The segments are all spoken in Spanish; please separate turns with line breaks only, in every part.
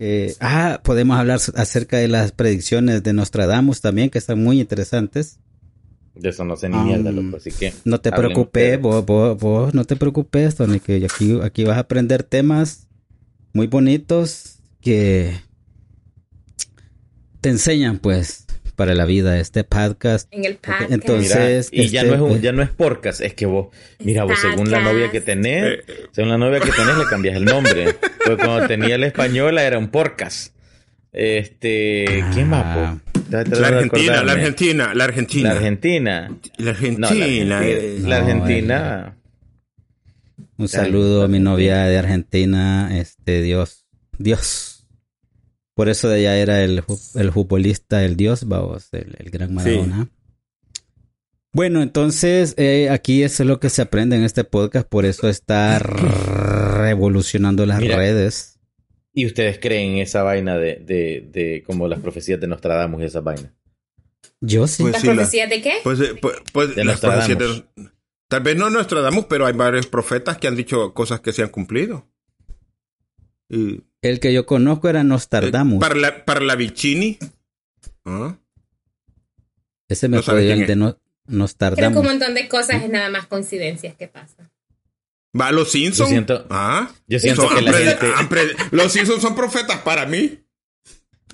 Eh, ah, podemos hablar acerca de las predicciones de Nostradamus también, que están muy interesantes.
De eso no sé ni mierda, loco, así que...
No te preocupes, vos, vos, vos, no te preocupes, Tony, que aquí, aquí vas a aprender temas muy bonitos que te enseñan, pues, para la vida este podcast.
En el podcast.
Entonces,
y ya
este,
no es un-
eh,
ya no es podcast, es que vos, mira, vos según la novia que tenés, según la novia que tenés le cambias el nombre. Porque cuando tenía el española era un podcast. Este, ¿quién más?
Ah.
po? De
La Argentina, la Argentina, la Argentina.
La Argentina.
La
No,
Argentina.
la Argentina.
eh.
La Argentina.
Un saludo a mi novia de Argentina, este Dios, Dios. Por eso de ella era el, el futbolista, el Dios, vamos, el, el gran Maradona. Bueno, entonces eh, aquí eso es lo que se aprende en este podcast, por eso está revolucionando las
Mira.
redes.
¿Y ustedes creen en esa vaina de, de, de como las profecías de Nostradamus y esa vaina?
Yo sí.
Pues
¿Las
sí, la-
profecías de qué?
Pues, eh, pues, pues,
De
las
Nostradamus.
profecías de- Tal vez no Nostradamus, pero hay varios profetas que han dicho cosas que se han cumplido. Y,
El que yo conozco era Nostradamus.
eh, para la, para la Vicini. ¿Ah?
Ese me
no
fue el de
es.
no,
Creo que un montón de cosas es nada más coincidencias que pasan.
Va, los Simpsons.
Yo siento-
¿Ah?
yo siento que la gente-
pre- los Simpsons son profetas para mí.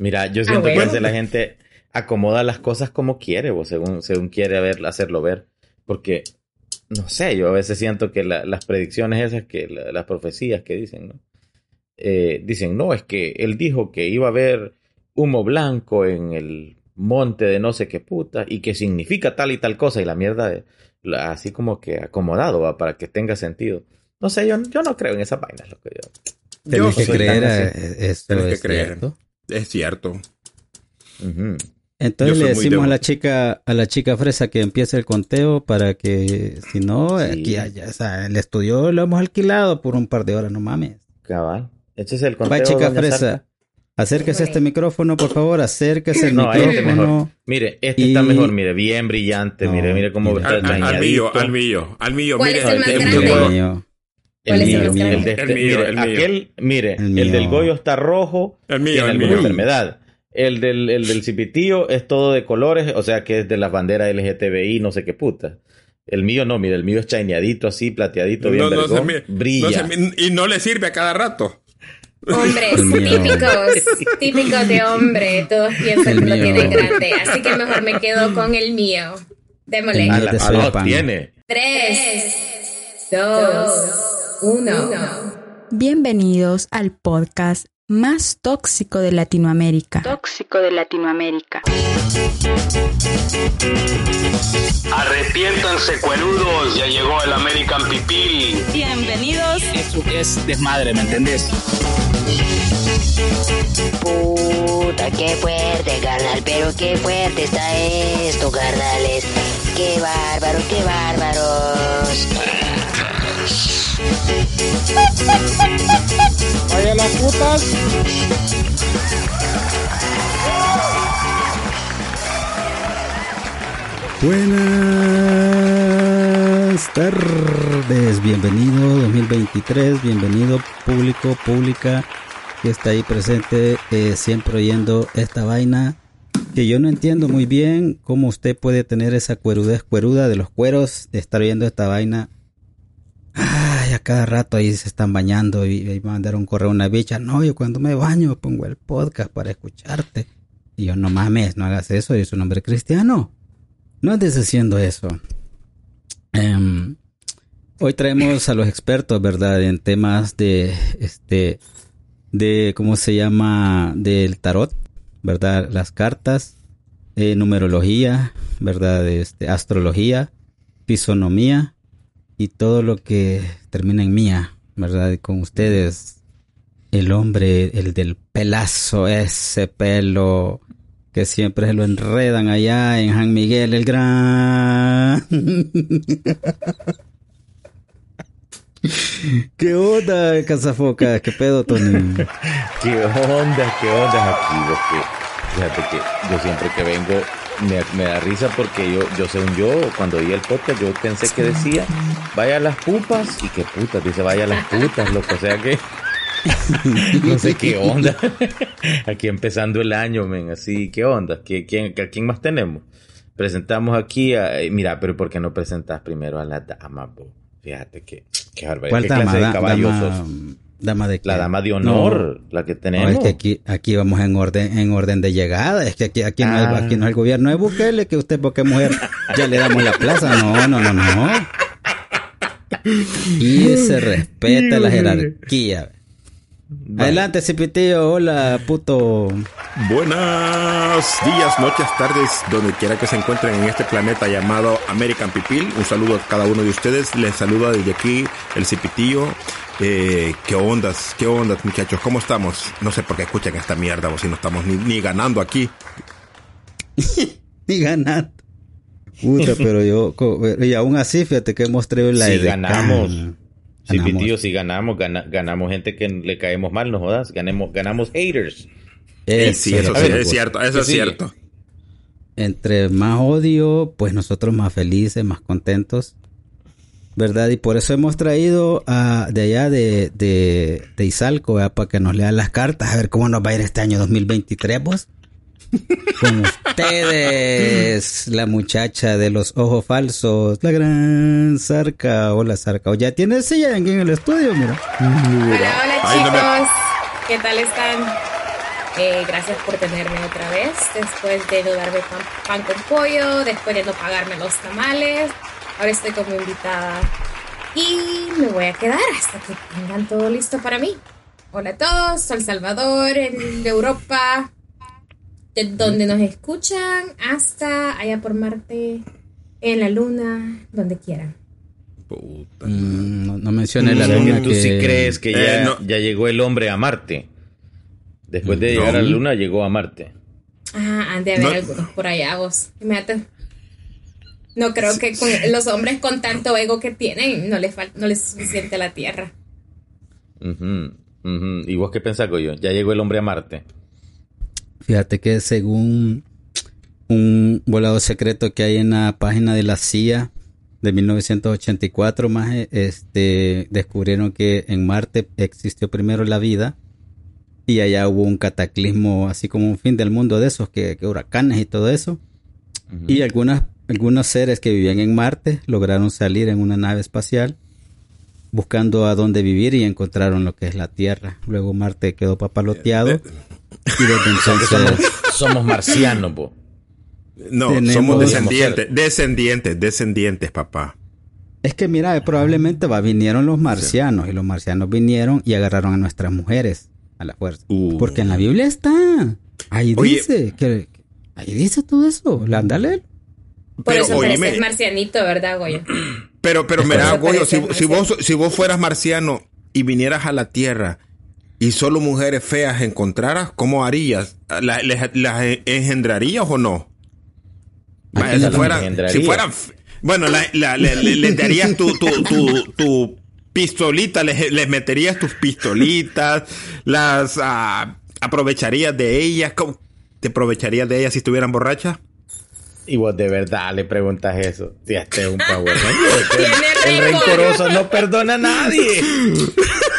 Mira, yo siento
bueno.
que a veces la gente acomoda las cosas como quiere, o según, según quiere ver, hacerlo ver. Porque, no sé, yo a veces siento que la- las predicciones esas, que la- las profecías que dicen, ¿no? Eh, dicen, no, es que él dijo que iba a haber humo blanco en el monte de no sé qué puta y que significa tal y tal cosa y la mierda de- la- así como que acomodado ¿va? para que tenga sentido. No sé, yo, yo no creo en esas vainas, lo que yo.
Tenés
Yo
que creer, eh, esto
Tenés que
es
creer.
cierto.
Es cierto.
Entonces le decimos a la chica, a la chica fresa que empiece el conteo para que, si no,
Sí.
aquí o sea, el estudio lo hemos alquilado por un par de horas, no mames.
Cabal. Échese el conteo.
Va chica fresa, acérquese a este micrófono, por favor, acérquese al
No, este mejor.
micrófono.
Mire, este
Y-
está mejor, mire, bien brillante,
No,
mire, mire cómo
mira.
está
Al, al- mío, al mío, al mío.
¿Cuál
Mire,
es el más
el-
grande?
el-
mío.
¿Cuál es el
mío, el mío.
El de este,
mío,
mire,
el mío.
aquel, mire,
El
el, del. Goyo está rojo,
El mío,
tiene
el
alguna
mío.
enfermedad. El del, el del cipitío es todo de colores, o sea que es de las banderas LGTBI, no sé qué puta. El mío no, mire, el mío es chaineadito así, plateadito, bien
No,
vergón, brilla.
no se mi- y no le sirve a cada rato.
Hombres típicos, típicos de hombre, todos piensan
El
que lo tienen grande, así que mejor me quedo con el mío. Démosle.
El
A
mío
la-
Soyapan.
tiene.
Tres, dos, uno.
Bienvenidos al podcast más tóxico de Latinoamérica.
tóxico de Latinoamérica.
Arrepiéntanse, cuerudos, ya llegó el American Pipil.
Bienvenidos.
Eso es desmadre, ¿me entendés?
Puta, qué fuerte, carnal, pero qué fuerte está esto, carnales. Qué bárbaro, qué bárbaros.
Vaya las putas.
Buenas tardes, bienvenido 2023, bienvenido público, pública que está ahí presente, eh, siempre oyendo esta vaina que yo no entiendo muy bien cómo usted puede tener esa cuerudez cueruda de los cueros, de estar oyendo esta vaina. A cada rato ahí se están bañando y, y mandar un correo a una bicha. No, yo cuando me baño pongo el podcast para escucharte. Y yo, no mames, no hagas eso, yo soy un hombre cristiano. No andes haciendo eso. Em, hoy traemos a los expertos, ¿verdad? En temas de, este, de, ¿cómo se llama? Del tarot, ¿verdad? Las cartas, eh, numerología, ¿verdad? Este, astrología, fisonomía y todo lo que termina en mía, ¿verdad? Y con ustedes, el hombre, el del pelazo, ese pelo que siempre se lo enredan allá en San Miguel el Gran. ¿Qué onda, Cazafoca? ¿Qué pedo, Tony?
¿Qué onda? ¿Qué onda aquí? vos que- fíjate que yo siempre que vengo me, me da risa porque yo, yo según yo, cuando vi el podcast, yo pensé que decía vaya a las pupas y que putas, dice vaya a las putas, loco. O sea que no sé qué onda. aquí empezando el año, men, así, ¿qué onda? ¿Qué, quién, ¿A quién más tenemos? Presentamos aquí a... eh, Mira, pero ¿por qué no presentas primero a la dama, bo? Fíjate que... Qué barbaridad.
¿Cuál
¿Qué
dama?
clase de caballo
dama,
sos?
Dama de qué?
La dama de honor, la que
No,
tenemos.
es que aquí, aquí vamos en orden, en orden de llegada. Es que aquí, aquí, no,
Ah.
es, aquí no es el gobierno de Bukele, que usted porque mujer ya le damos la plaza. No, no, no, no. Y se respeta la jerarquía. Adelante, Cipitillo. Hola, puto.
Buenos días, noches, tardes, donde quiera que se encuentren en este planeta llamado American Pipil. Un saludo a cada uno de ustedes. Les saluda desde aquí el Cipitillo. Eh, ¿Qué ondas? ¿Qué ondas, muchachos? ¿Cómo estamos? No sé por qué escuchan esta mierda, o si no estamos ni, ni ganando aquí.
Y ganar. Puta, pero yo. Y aún así, fíjate que hemos traído la edecán.
ganamos. Sí,
Ganamos.
tío, si ganamos, gana- ganamos gente que le caemos mal, no jodas. Ganemos, ganamos haters.
Eso
sí,
es
eso
lo
sí,
que
es cierto, eso es cierto.
entre más odio, pues nosotros más felices, más contentos, ¿verdad? Y por eso hemos traído a, de allá de, de, de Izalco, ¿verdad? para que nos lean las cartas, a ver cómo nos va a ir este año 2023, vos. Con ustedes, la muchacha de los ojos falsos, la gran Zarca. Hola, Zarca. O ya tiene silla aquí en el estudio, mira.
Hola, hola
Ay, no me-
chicos. ¿Qué tal están? Eh, gracias por tenerme otra vez. Después de no darme pan, pan con pollo, después de no pagarme los tamales. Ahora estoy como invitada. Y me voy a quedar hasta que tengan todo listo para mí. Hola a todos, soy El Salvador, en Europa, de donde nos escuchan, hasta allá por Marte, en la Luna, donde quieran.
Puta.
Mm, no, no mencioné la luna
que tú
que...
sí crees que ya,
Eh, no.
ya llegó el hombre a Marte. Después de llegar a la luna, llegó a Marte.
Ah, han de haber
No.
algunos por allá, vos. Imagínate. No creo que con los hombres con tanto ego que tienen no les, no les es suficiente la tierra.
Ujú, ujú. ¿Y vos qué pensás, Goyo? Ya llegó el hombre a Marte.
Fíjate que según un volado secreto que hay en la página de la CIA de 1984, más este descubrieron que en Marte existió primero la vida y allá hubo un cataclismo, así como un fin del mundo de esos, que, que huracanes y todo eso. Y algunas, algunos seres que vivían en Marte lograron salir en una nave espacial buscando a dónde vivir y encontraron lo que es la Tierra. Luego Marte quedó papaloteado. Entonces...
somos, somos marcianos, po.
No,
Tenemos-
somos descendientes, descendientes, descendientes, papá.
Es que mira, probablemente va, vinieron los marcianos y los marcianos vinieron y agarraron a nuestras mujeres a la fuerza.
Uh.
Porque en la Biblia está. Ahí
Oye.
dice que ahí dice todo eso. La- Ándale.
Por
Pero,
eso
oíme.
pareces marcianito, ¿verdad, Goya?
Pero, pero mira, Goyo, si, vos, si vos fueras marciano y vinieras a la Tierra y solo mujeres feas encontraras, ¿cómo harías? ¿La- ¿Las las engendrarías o no? Si,
las
fueran,
engendraría?
si fueran... f- Bueno, la- la- le, le- le darías tu, tu, tu, tu pistolita, les, les meterías tus pistolitas, las ah, aprovecharías de ellas. ¿Cómo ¿Te aprovecharías de ellas si estuvieran borrachas?
Y vos de verdad le preguntas eso. Si este es un power
Tiene
El rencoroso no perdona a nadie.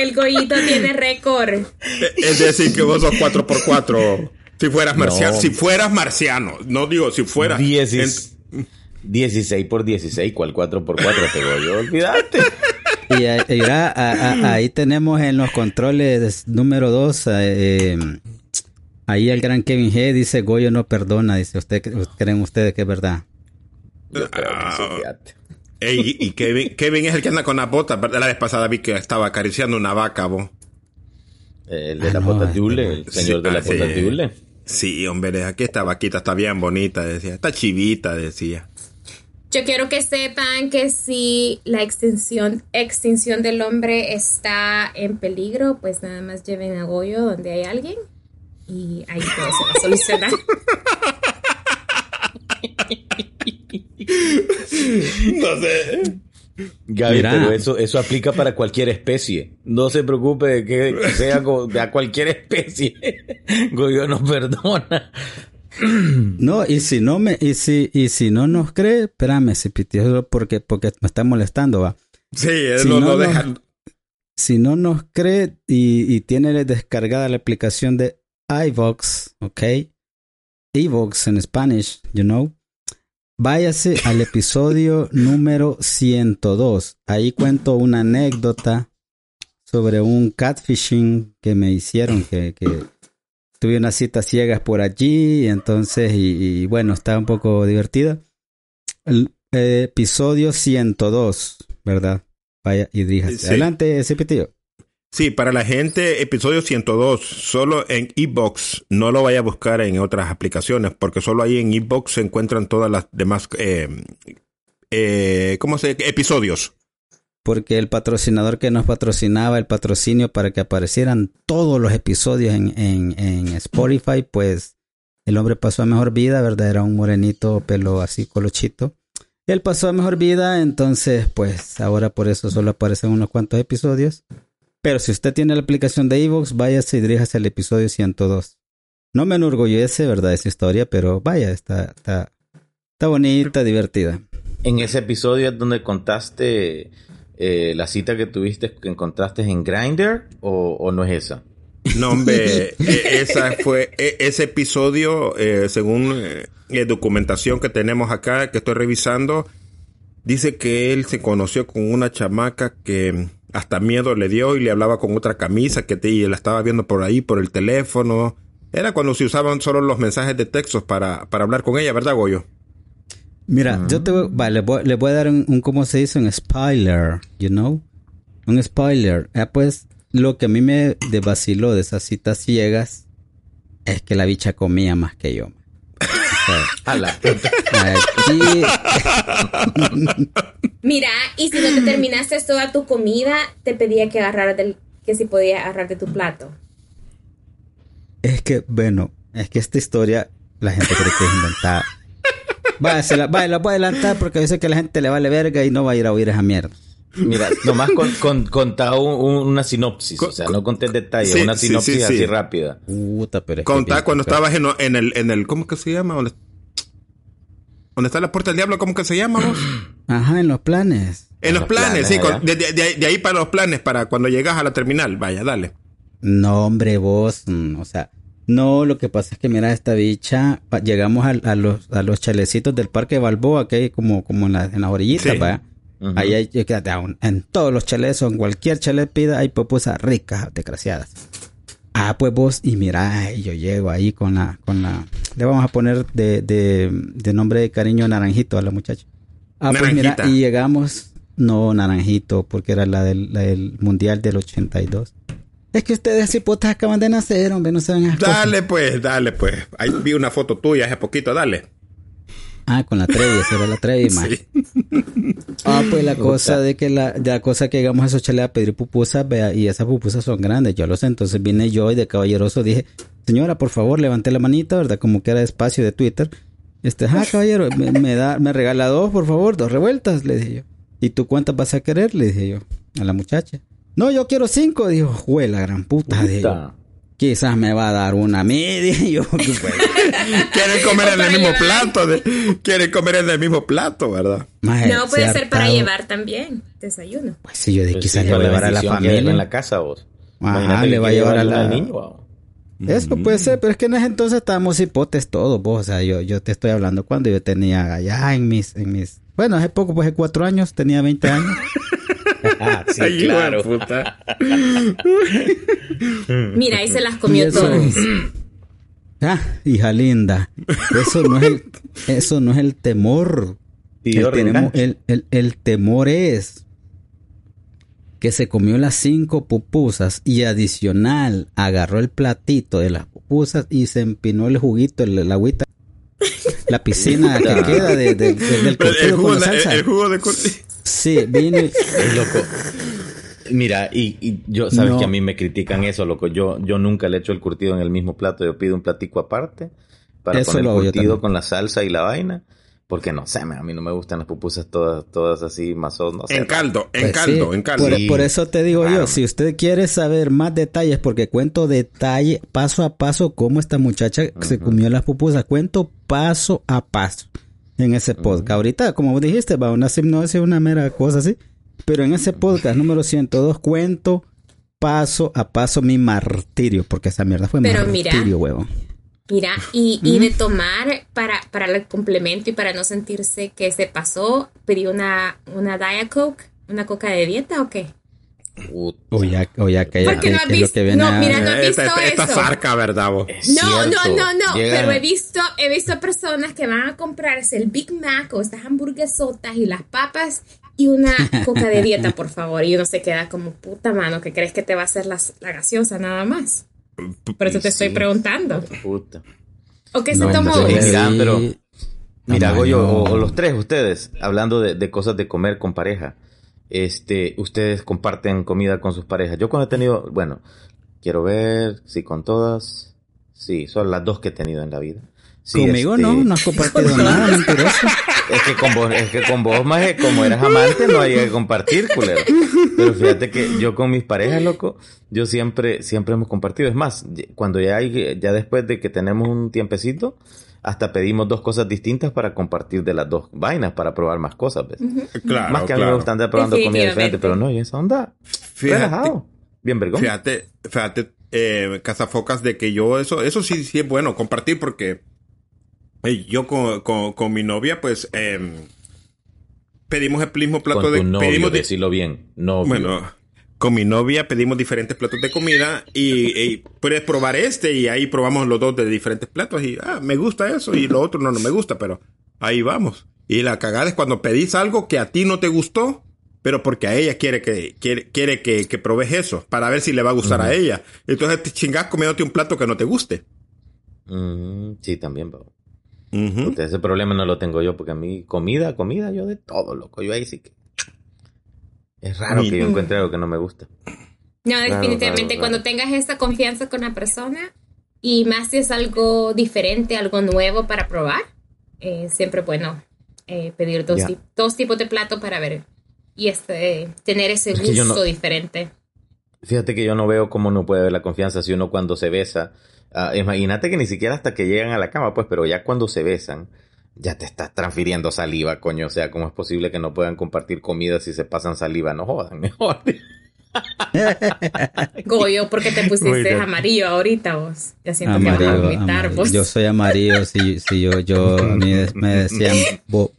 El Goyito tiene récord.
Es decir, que vos sos 4x4. Si fueras marciano,
No.
si fueras marciano, no digo si fueras.
Diecis- 16 por 16, ¿cuál 4 por 4 pegó yo? Olvídate.
Y, ahí- y mira, a- a- ahí tenemos en los controles número 2. ahí el gran Kevin G dice: Goyo no perdona. Dice: ¿Usted creen ustedes que es verdad?
Yo creo que sí,
Ah. Ey, y Kevin, Kevin es el que anda con las botas. La vez pasada vi que estaba acariciando una vaca, vos.
El de
Ah,
las
no,
botas de hule, el señor
Sí,
de
ah,
las botas
sí.
de hule.
Sí, hombre, aquí esta vaquita está bien bonita, decía. Está chivita, decía.
Yo quiero que sepan que si la extinción, extinción del hombre está en peligro, pues nada más lleven a Goyo donde hay alguien y ahí todo se va a solucionar.
No sé.
Gaby,
Mira.
pero eso, eso aplica para cualquier especie. No se preocupe de que sea de a cualquier especie. Goyo no perdona.
No, y si no me, y si, y si no nos cree, espérame, si porque, porque me está molestando, va.
Sí, él
Si
no,
no,
deja.
si no nos cree y, y tiene descargada la aplicación de iVox, ¿ok? iVox en Spanish, you know. Váyase al episodio número 102. Ahí cuento una anécdota sobre un catfishing que me hicieron, que, que tuve unas citas ciegas por allí, entonces, y, y bueno, estaba un poco divertida. El eh, episodio 102, ¿verdad? Vaya y.
Sí.
Adelante, Cipitío.
Sí, para la gente, episodio 102, solo en iBox, no lo vaya a buscar en otras aplicaciones, porque solo ahí en iBox se encuentran todas las demás, eh, eh, ¿cómo se Episodios.
Porque el patrocinador que nos patrocinaba el patrocinio para que aparecieran todos los episodios en, en, en Spotify, pues el hombre pasó a mejor vida, ¿verdad? Era un morenito, pelo así colochito. Él pasó a mejor vida, entonces, pues ahora por eso solo aparecen unos cuantos episodios. Pero si usted tiene la aplicación de Evox, váyase y diríjase al episodio 102. No me enorgullece, ¿verdad? Esa historia, pero vaya, está, está, está bonita, divertida.
En ese episodio es donde contaste eh, la cita que tuviste, que encontraste en Grindr, o, o no es esa?
No, hombre, e- esa fue, e- ese episodio, eh, según eh, la documentación que tenemos acá, que estoy revisando, dice que él se conoció con una chamaca que hasta miedo le dio y le hablaba con otra camisa que te, y la estaba viendo por ahí, por el teléfono. Era cuando se usaban solo los mensajes de textos para, para hablar con ella, ¿verdad, Goyo?
Mira, yo te voy, vale, le voy, le voy a dar un, un, ¿cómo se dice? Un spoiler, you know? Un spoiler. Ah, pues, lo que a mí me vaciló de esas citas ciegas es que la bicha comía más que yo.
A la
Mira, y si no te terminaste toda tu comida, te pedía que agarrar del, que si podía agarrar de tu plato.
es que, bueno, es que esta historia la gente cree que es inventada. Vaya, se la, vaya, la voy a adelantar porque yo sé que a la gente le vale verga y no va a ir a oír esa mierda.
Mira, nomás con, con, contá un- un- una sinopsis, o sea, no conté detalles,
Sí,
una sinopsis
sí, sí.
así rápida.
Puta, pero es que
Contá
bien-
cuando estabas en, en el, en el, ¿cómo que se llama? ¿Dónde, está la puerta del diablo? ¿Cómo que se llama vos?
Ajá, en los planes.
En los
los
planes,
planes,
sí, con- de, de- de- de ahí para los planes, para cuando llegas a la terminal. Vaya, dale.
No, hombre, vos, mm, o sea, no, lo que pasa es que mira esta bicha, llegamos a, los, a los chalecitos del Parque Balboa, que hay como, como en, la, en las orillitas,
Sí.
¿va?
Ujú.
Ahí hay, fíjate, aún, en todos los chalets, o en cualquier chalet pida, hay pupusas ricas, desgraciadas. Ah, pues vos, y mira, yo llego ahí con la, con la, le vamos a poner de, de, de nombre de cariño Naranjito a la muchacha. Ah, pues mira, y llegamos, no, Naranjito, porque era la del, la del Mundial del 82. Es que ustedes cipotas acaban de nacer, hombre, no saben esas cosas.
Dale, pues, dale, pues. Ahí vi una foto tuya hace poquito, dale.
Ah, con la Trevi, esa era la Trevi.
Sí.
Ah, pues la cosa de que la, de la cosa que llegamos a esos chales a pedir pupusas, vea, y esas pupusas son grandes, yo lo sé. Entonces vine yo y de caballeroso dije, señora, por favor, levanté la manita, ¿verdad? Como que era espacio de Twitter. Este, ah, caballero, me, me da, me regala dos, por favor, dos revueltas, le dije yo. ¿Y tú cuántas vas a querer? Le dije yo a la muchacha. No, yo quiero cinco, dijo, jue la gran puta, dije yo. Quizás me va a dar una a mí, dije yo. pues,
Quieren comer en el mismo
llevar.
plato. de- quieren comer en el mismo plato, ¿verdad?
maje,
No, puede
se
ser para llevar también. Desayuno.
Pues sí, yo de
Pues
quizás
sí,
le voy a
la
llevar a la familia.
en la casa vos.
Ajá, le va a llevar a la-
al niño.
Eso puede ser, pero es que en ese entonces estábamos hipotes todos, vos. O sea, yo, yo te estoy hablando cuando yo tenía allá en mis, en mis, bueno, hace poco, pues hace cuatro años, tenía 20 años.
Sí,
Ay,
claro.
puta.
Mira, y se las comió todas.
Ah, hija linda. Eso no es el, eso no es el temor. El, tenemos- el, el- el temor es que se comió las cinco pupusas y adicional agarró el platito de las pupusas y se empinó el juguito, el, el agüita, la piscina que queda de, de- de- del
el
curtido
jugo,
con la
de-
salsa.
el jugo de
Sí,
Es loco. Mira, y, y yo, sabes
No.
que a mí me critican eso, loco. Yo, yo nunca le echo el curtido en el mismo plato. Yo pido un platico aparte para
Eso
poner
yo
curtido con la salsa y la vaina. Porque no sé, a mí no me gustan las pupusas todas, todas así, mazos, no sé.
En caldo, en
Pues
caldo,
sí,
en caldo.
Por,
Sí.
por eso te digo
Claro.
yo, si usted quiere saber más detalles, porque cuento detalle, paso a paso, cómo esta muchacha se comió las pupusas, cuento paso a paso en ese podcast. Ahorita, como vos dijiste, va una hipnosis, una mera cosa así, pero en ese podcast número 102 cuento paso a paso mi martirio, porque esa mierda fue
Pero mira.
martirio, huevo.
Mira, y, y de tomar para, para el complemento y para no sentirse que se pasó, pedí una, una Diet Coke, una coca de dieta o qué?
O ya, o ya que ya
Porque no has visto- no,
a-
mira, no he visto
esta, esta
eso.
zarca, ¿verdad, vos?
No, no, no, no,
Llega-
pero he visto, he visto personas que van a comprarse el Big Mac o estas hamburguesotas y las papas y una coca de dieta, por favor. Y uno se queda como puta mano, que crees que te va a hacer las- la, gaseosa nada más. Por eso te estoy preguntando.
Puta.
¿O qué
No,
se tomó?
entonces, mira, pero mira,
No,
Goyo,
no.
o, o los tres ustedes, hablando de, de cosas de comer con pareja, este, ustedes comparten comida con sus parejas. Yo cuando he tenido, bueno, quiero ver, sí, con todas, sí, son las dos que he tenido en la vida. Sí,
Conmigo
este,
no, no has compartido nada, mentiroso.
Es que con vos, es que con vos, maje, como eras amante, no hay que compartir, culero. Pero fíjate que yo con mis parejas, loco, yo siempre, siempre hemos compartido. Es más, cuando ya hay, ya después de que tenemos un tiempecito, hasta pedimos dos cosas distintas para compartir de las dos vainas, para probar más cosas, ¿ves?
Claro,
más que a mí me gusta andar probando comida diferente, pero no, y esa onda,
Fíjate,
relajado, bien vergón.
Fíjate, fíjate, eh, cazafocas, de que yo eso, eso sí, sí es bueno compartir porque eh, yo con, con, con mi novia, pues, em, pedimos el mismo plato
Con
de...
novio,
pedimos di-
decirlo bien, novio.
bueno, con mi novia pedimos diferentes platos de comida y, y puedes probar este y ahí probamos los dos de diferentes platos y, ah, me gusta eso y lo otro no, no me gusta, pero ahí vamos. Y la cagada es cuando pedís algo que a ti no te gustó, pero porque a ella quiere que, quiere, quiere que, que probes eso, para ver si le va a gustar a ella. Entonces te chingás comiéndote un plato que no te guste.
Mm, sí, también,
Ujú.
Puta, ese problema no lo tengo yo, porque a mí, comida, comida, yo de todo, loco. Yo ahí sí que. Es raro que yo encuentre algo que no me gusta.
No,
Claro,
definitivamente
claro,
cuando
claro.
tengas esa confianza con la persona y más si es algo diferente, algo nuevo para probar, eh, siempre bueno eh, pedir dos, ti- dos tipos de plato para ver y este tener ese
Es
gusto
no-
diferente.
Fíjate que yo no veo cómo no puede haber la confianza si uno cuando se besa. ah, imagínate que ni siquiera hasta que llegan a la cama, pues, pero ya cuando se besan, ya te estás transfiriendo saliva, coño. O sea, ¿cómo es posible que no puedan compartir comida si se pasan saliva? No jodan, mejor.
Goyo, ¿por qué te pusiste
Bueno.
amarillo ahorita vos? Ya siento que vas a
Amarillo,
vomitar
amarillo.
vos.
Yo soy amarillo, si, si yo, yo, a mí me decían, "Bo-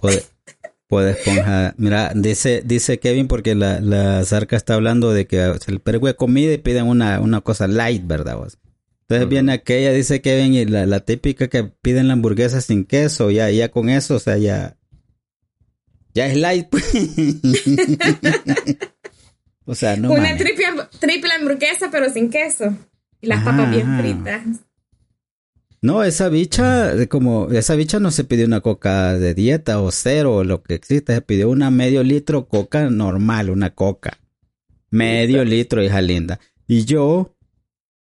puede, esponja. Mira, dice, dice Kevin porque la, la zarca está hablando de que se le pergue comida y piden una, una cosa light, ¿verdad vos? Entonces viene aquella, dice Kevin, y la, la típica que piden la hamburguesa sin queso, ya, ya con eso, o sea, ya, ya es light, pues. o sea, no
Una triple, triple hamburguesa pero sin queso. Y las
Ajá,
papas bien
ajá.
fritas.
No, esa bicha, como, esa bicha no se pidió una coca de dieta o cero o lo que existe, se pidió una medio litro coca normal, una coca. Medio litro, hija linda. Y yo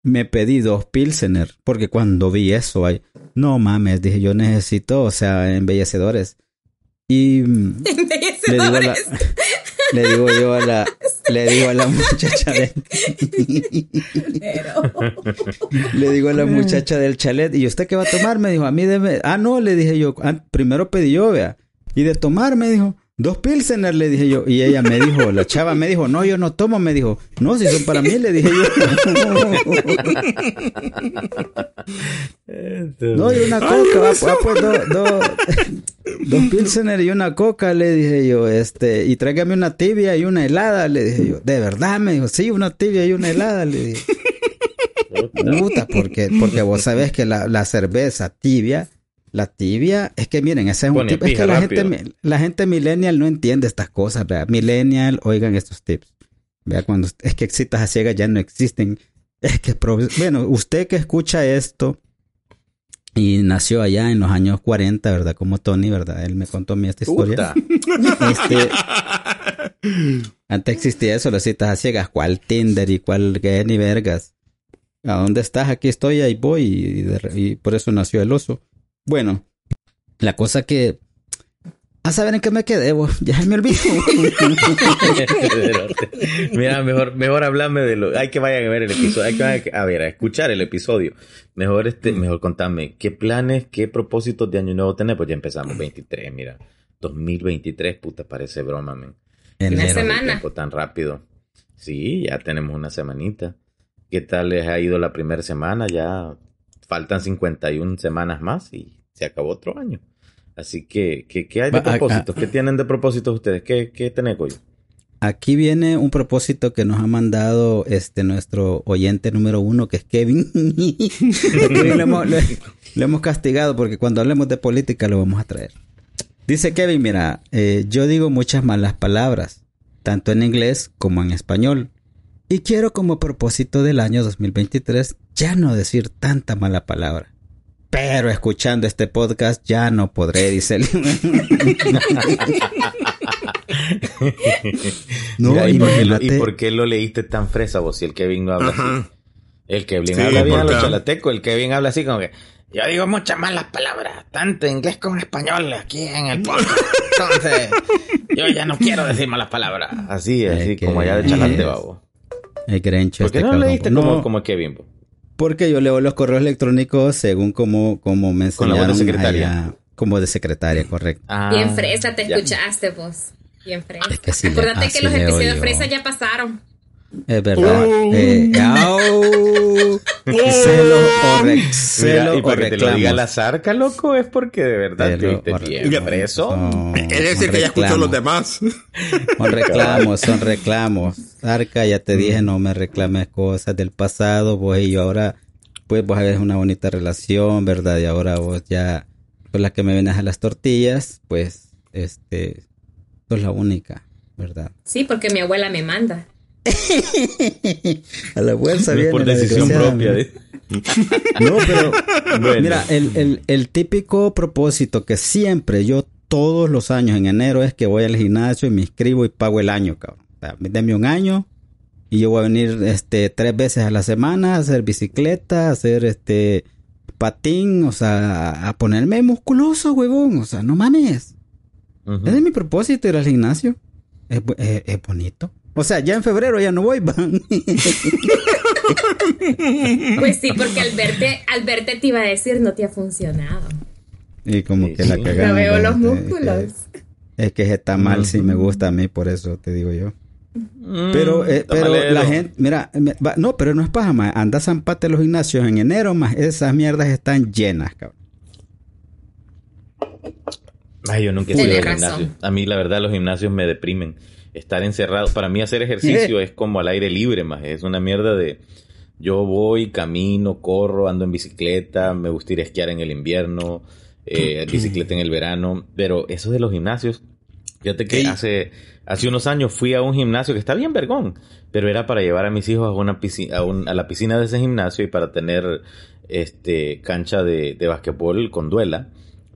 me pedí dos pilsener, porque cuando vi eso, ay, no mames, dije yo necesito, o sea, embellecedores. Y mm, le digo, a la,
Embellecedores.
le digo yo a la, le digo a la muchacha de,
Pero-
Le digo a la muchacha del chalet, ¿y usted qué va a tomar? Me dijo, a mí debe... Ah, no, le dije yo, ah, primero pedí yo, vea. Y de tomar, me dijo, dos pilsener, le dije yo. Y ella me dijo, la chava me dijo, no, yo no tomo, me dijo. No, si son para mí, le dije yo. no, y una coca, va, va, pues dos, dos, dos pilsener y una coca, le dije yo, este, y tráigame una tibia y una helada, le dije yo. De verdad, me dijo, sí, una tibia y una helada, le dije. Puta, porque, porque vos sabés que la, la cerveza tibia, la tibia, es que miren, ese es un tip, es que la
rápido.
gente, la gente millennial no entiende estas cosas, ¿verdad? Millennial, oigan estos tips. Vea, cuando es que citas a ciegas ya no existen. Es que, bueno, usted que escucha esto y nació allá en los años 40, ¿verdad? Como Tony, ¿verdad? Él me contó a mí esta historia. Este, antes existía eso, las citas a ciegas, cuál Tinder y cuál qué ni vergas. ¿A dónde estás? Aquí estoy, ahí voy. Y, de- y por eso nació el oso. Bueno, la cosa que... A saber en qué me quedé, vos. Ya me olvidó.
Mira, mejor, mejor hablarme de lo. Hay que vayan a ver el episodio. Hay que vayan a ver, a escuchar el episodio. Mejor este, mejor contame, ¿qué planes, qué propósitos de año nuevo tenés? Pues ya empezamos 23, mira. 2023, puta, parece broma, men.
Una semana.
tiempo tan rápido. Sí, ya tenemos una semanita. ¿Qué tal les ha ido la primera semana? Ya faltan 51 semanas más y se acabó otro año. Así que, ¿qué, qué hay de propósitos? ¿Qué tienen de propósitos ustedes? ¿Qué, qué tenés hoy?
Aquí viene un propósito que nos ha mandado este nuestro oyente número uno, que es Kevin. Hemos, le hemos castigado porque cuando hablemos de política lo vamos a traer. Dice Kevin, mira, eh, yo digo muchas malas palabras, tanto en inglés como en español. Y quiero como propósito del año 2023 ya no decir tanta mala palabra. Pero escuchando este podcast ya no podré, dice él. No,
Mira, ¿y, por qué lo, y por qué lo leíste tan fresa vos si el Kevin no habla así? El Kevin
Sí,
habla bien a los chalatecos, el Kevin habla así como que yo digo muchas malas palabras, tanto en inglés como en español aquí en el podcast. Entonces, yo ya no quiero decir malas palabras. Así, así
que-
como ya de chalante, babo.
El Grencho.
¿Por qué
este
no leíste
No,
como, como Kevin? bo?
Porque yo leo los correos electrónicos según como, como me
Con la voz de
enseñaron.
secretaria.
allá. como de secretaria, correcto.
Ah,
Bien fresa, te
ya.
escuchaste vos. Bien fresa.
Es que sí así
que los episodios
yo.
fresa ya pasaron.
Es verdad.
Uh.
Eh, au. Celo o, re-
Mira,
celo
y
o
para que te lo diga la zarca, loco, es porque de verdad te
Celo
viste
o
bien
reclamos.
preso.
Es decir, que ya escuchó los demás.
Son reclamos, son reclamos. Arca, ya te dije, no me reclames cosas del pasado, vos y yo ahora, pues vos habés una bonita relación, ¿verdad? Y ahora vos ya, pues la que me vienes a las tortillas, pues, este, sos la única, ¿verdad?
Sí, porque mi abuela me manda.
a la fuerza
No
viene
por decisión propia. ¿eh?
No, pero
Bueno.
mira, el, el, el típico propósito que siempre yo todos los años en enero es que voy al gimnasio y me inscribo y pago el año, cabrón. O sea, deme un año y yo voy a venir este tres veces a la semana a hacer bicicleta, a hacer este patín, o sea, a ponerme musculoso, huevón. O sea, no mames.
Ujú.
Ese es mi propósito ir al gimnasio. Es, es bonito. O sea, ya en febrero ya no voy, van.
Pues sí, porque al verte, al verte te iba a decir no te ha funcionado.
y como
Sí,
que la
sí.
cagamos.
No veo los
Es que-
músculos.
Es que está mal si me gusta a mí, por eso te digo yo.
Mm,
Pero, eh, pero la gente, mira, me- va- no, pero no es paja, más. Anda a zampate los gimnasios en enero, más esas mierdas están llenas, cabrón.
Ay, yo nunca he sido al
razón.
gimnasio. A mí, la verdad, los gimnasios me deprimen. Estar encerrado. Para mí, hacer ejercicio es como al aire libre, más. Es una mierda de. Yo voy, camino, corro, ando en bicicleta. Me gusta ir a esquiar en el invierno. eh, bicicleta en el verano. Pero eso de los gimnasios. Fíjate que hace, hace unos años fui a un gimnasio que está bien vergón. Pero era para llevar a mis hijos a, una piscina, a, un- a la piscina de ese gimnasio y para tener este cancha de, de basquetbol con duela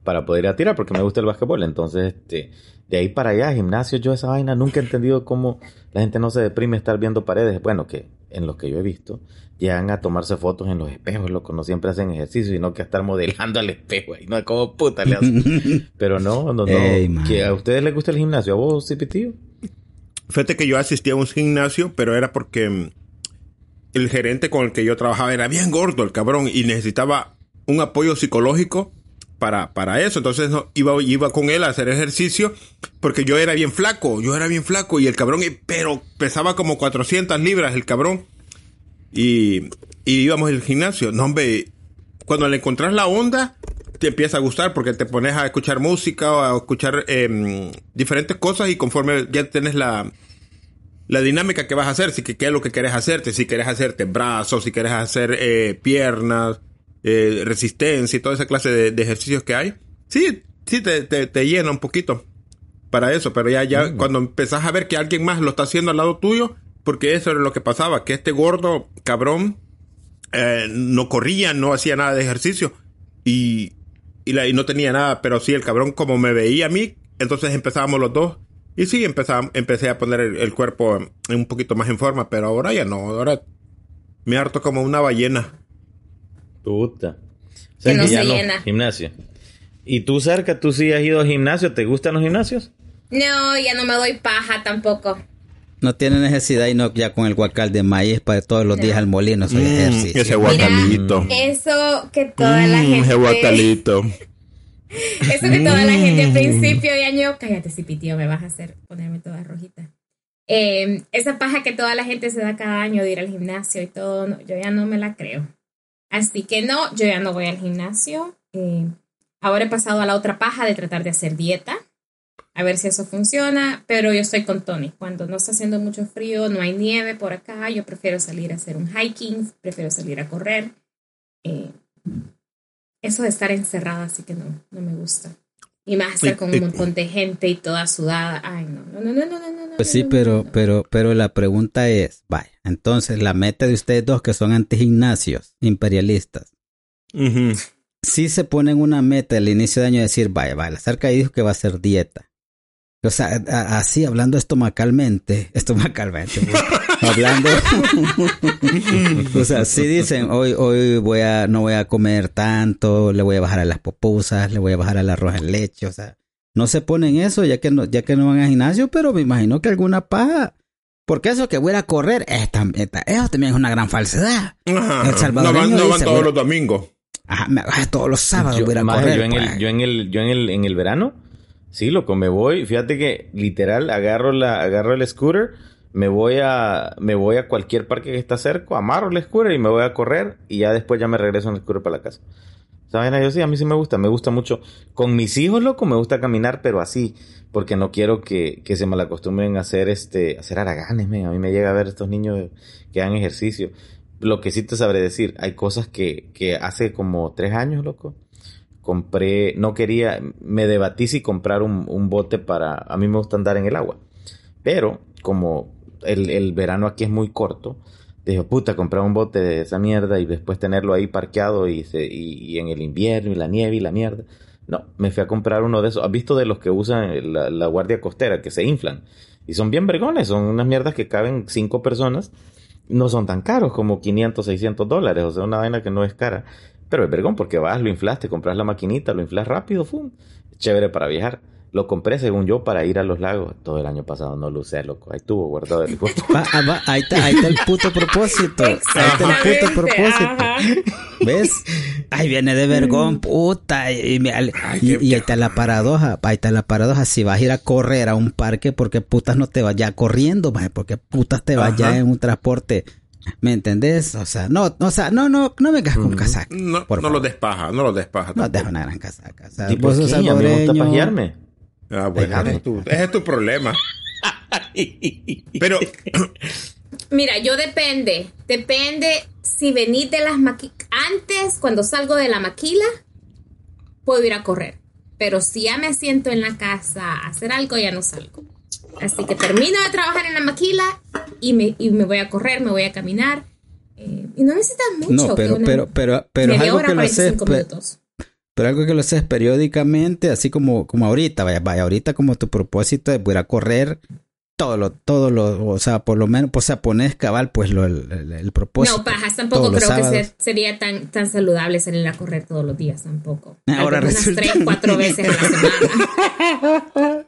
para poder ir a tirar porque me gusta el básquetbol. Entonces, este, de ahí para allá, gimnasio, yo esa vaina nunca he entendido cómo la gente no se deprime estar viendo paredes. Bueno, que en los que yo he visto, llegan a tomarse fotos en los espejos, loco, no siempre hacen ejercicio, sino que a estar modelando al espejo ahí, no como puta le hacen. Pero no, no, no. Que a ustedes les gusta el gimnasio, a vos, Cipitío.
Fíjate que yo asistí a un gimnasio, pero era porque mm, el gerente con el que yo trabajaba era bien gordo, el cabrón, y necesitaba un apoyo psicológico para, para eso. Entonces no, iba, iba con él a hacer ejercicio porque yo era bien flaco, yo era bien flaco y el cabrón, pero pesaba como 400 libras el cabrón. Y, y íbamos al gimnasio. No, hombre, cuando le encontrás la onda, te empieza a gustar porque te pones a escuchar música o a escuchar em, diferentes cosas y conforme ya tienes la, la dinámica que vas a hacer, si que qué es lo que quieres hacerte, si quieres hacerte brazos, si quieres hacer eh, piernas, eh, resistencia y toda esa clase de, de ejercicios que hay. Sí, sí, te, te, te llena un poquito para eso, pero ya, ya cuando empezás a ver que alguien más lo está haciendo al lado tuyo, porque eso era lo que pasaba, que este gordo cabrón eh, no corría, no hacía nada de ejercicio y, y, la- y no tenía nada, pero sí, el cabrón como me veía a mí, entonces empezábamos los dos y sí, empezaba, empecé a poner el, el cuerpo un poquito más en forma, pero ahora ya no, ahora me harto como una ballena.
Puta. O sea,
Que no
ya
se llena.
Gimnasio. ¿Y tú, Cerca, tú sí has ido al gimnasio? ¿Te gustan los gimnasios?
No, ya no me doy paja tampoco.
No tiene necesidad y no ya con el guacal de maíz para todos los
No.
días al molino, soy ejercicio.
Mm, ese guacalito.
Eso que toda la
Mm,
gente.
ese guacalito.
Eso que toda la gente al principio de año. Cállate, Cipitío, me vas a hacer ponerme toda rojita. Eh, esa paja que toda la gente se da cada año de ir al gimnasio y todo, no, yo ya no me la creo. Así que no, yo ya no voy al gimnasio. Eh, ahora he pasado a la otra paja de tratar de hacer dieta, a ver si eso funciona, pero yo estoy con Tony. Cuando no está haciendo mucho frío, no hay nieve por acá, yo prefiero salir a hacer un hiking, prefiero salir a correr. Eh, eso de estar encerrada, así que no, no me gusta. Y más estar con un montón de gente y toda sudada. Ay, no, no, no, no, no, no.
Pues sí, pero, pero, pero la pregunta es, vaya, entonces la meta de ustedes dos que son antigimnasios, imperialistas, si se ponen una meta al inicio de año de decir, vaya, vaya, cerca dijo que va a ser dieta. O sea, así hablando estomacalmente, estomacalmente, pues, hablando, o sea, si dicen, hoy, hoy voy a, no voy a comer tanto, le voy a bajar a las popusas, le voy a bajar al arroz en leche, o sea, no se ponen eso ya que no, ya que no van al gimnasio, pero me imagino que alguna paja. Porque eso que voy a correr, esta, eso también es una gran falsedad.
Ajá, no van, no van todos los domingos.
Ajá, todos los sábados voy a correr.
Yo en, el,
pues.
yo en el, yo en el, en el verano, Sí, loco, me voy, fíjate que literal agarro la agarro el scooter, me voy a me voy a cualquier parque que está cerca, amarro el scooter y me voy a correr y ya después ya me regreso en el scooter para la casa. Yo sí, a mí sí me gusta, me gusta mucho. Con mis hijos, loco, me gusta caminar, pero así, porque no quiero que, que se malacostumbren a hacer este, hacer haraganes, A mí me llega a ver estos niños que hagan ejercicio. Lo que sí te sabré decir, hay cosas que, que hace como tres años, loco, compré, no quería, me debatí si comprar un, un, bote para, a mí me gusta andar en el agua, pero como el, el verano aquí es muy corto, dije, puta, comprar un bote de esa mierda y después tenerlo ahí parqueado y, se, y, y, en el invierno y la nieve y la mierda. No, me fui a comprar uno de esos. ¿Has visto de los que usan la, la guardia costera, que se inflan? Y son bien vergones, son unas mierdas que caben cinco personas. No son tan caros como 500, 600 dólares, o sea, una vaina que no es cara. Pero es vergón porque vas, lo inflaste, compras la maquinita, lo inflas rápido, ¡fum! Chévere para viajar. Lo compré, según yo, para ir a los lagos. Todo el año pasado no lo usé, loco. Ahí estuvo guardado el cuerpo.
Va, va, ahí, está, ahí está el puto propósito. Ahí está el puto propósito. ¿Ves? Ahí viene de vergón, puta. Y, y, Ay, y, y, ahí está la paradoja. Ahí está la paradoja. Si vas a ir a correr a un parque, porque putas no te vas ya corriendo, porque putas te vas ya en un transporte ¿Me entendés? O sea, no, o sea, no, no, no vengas con casaca.
No, no lo despaja, no lo despaja.
No deja una gran casaca. O sea,
¿Y por qué? A
Ah, bueno, ese es, tu, ese es tu problema. Pero...
Mira, yo depende. Depende si venís de las maquilas. Antes, cuando salgo de la maquila, puedo ir a correr. Pero si ya me siento en la casa a hacer algo, ya no salgo. Así que termino de trabajar en la maquila y me, y me voy a correr, me voy a caminar. Eh, y no necesitas mucho.
No, pero, pero, pero, pero, algo que lo haces. Pero algo que lo haces periódicamente, así como, como ahorita, vaya, vaya, ahorita como tu propósito es ir a correr todo lo, todo lo, o sea, por lo menos, pues, o sea, pones cabal, pues, lo, el, el, el propósito.
No, pajas, tampoco creo que ser, sería tan, tan saludable salir a correr todos los días, tampoco.
Ahora
unas tres, cuatro veces a la semana.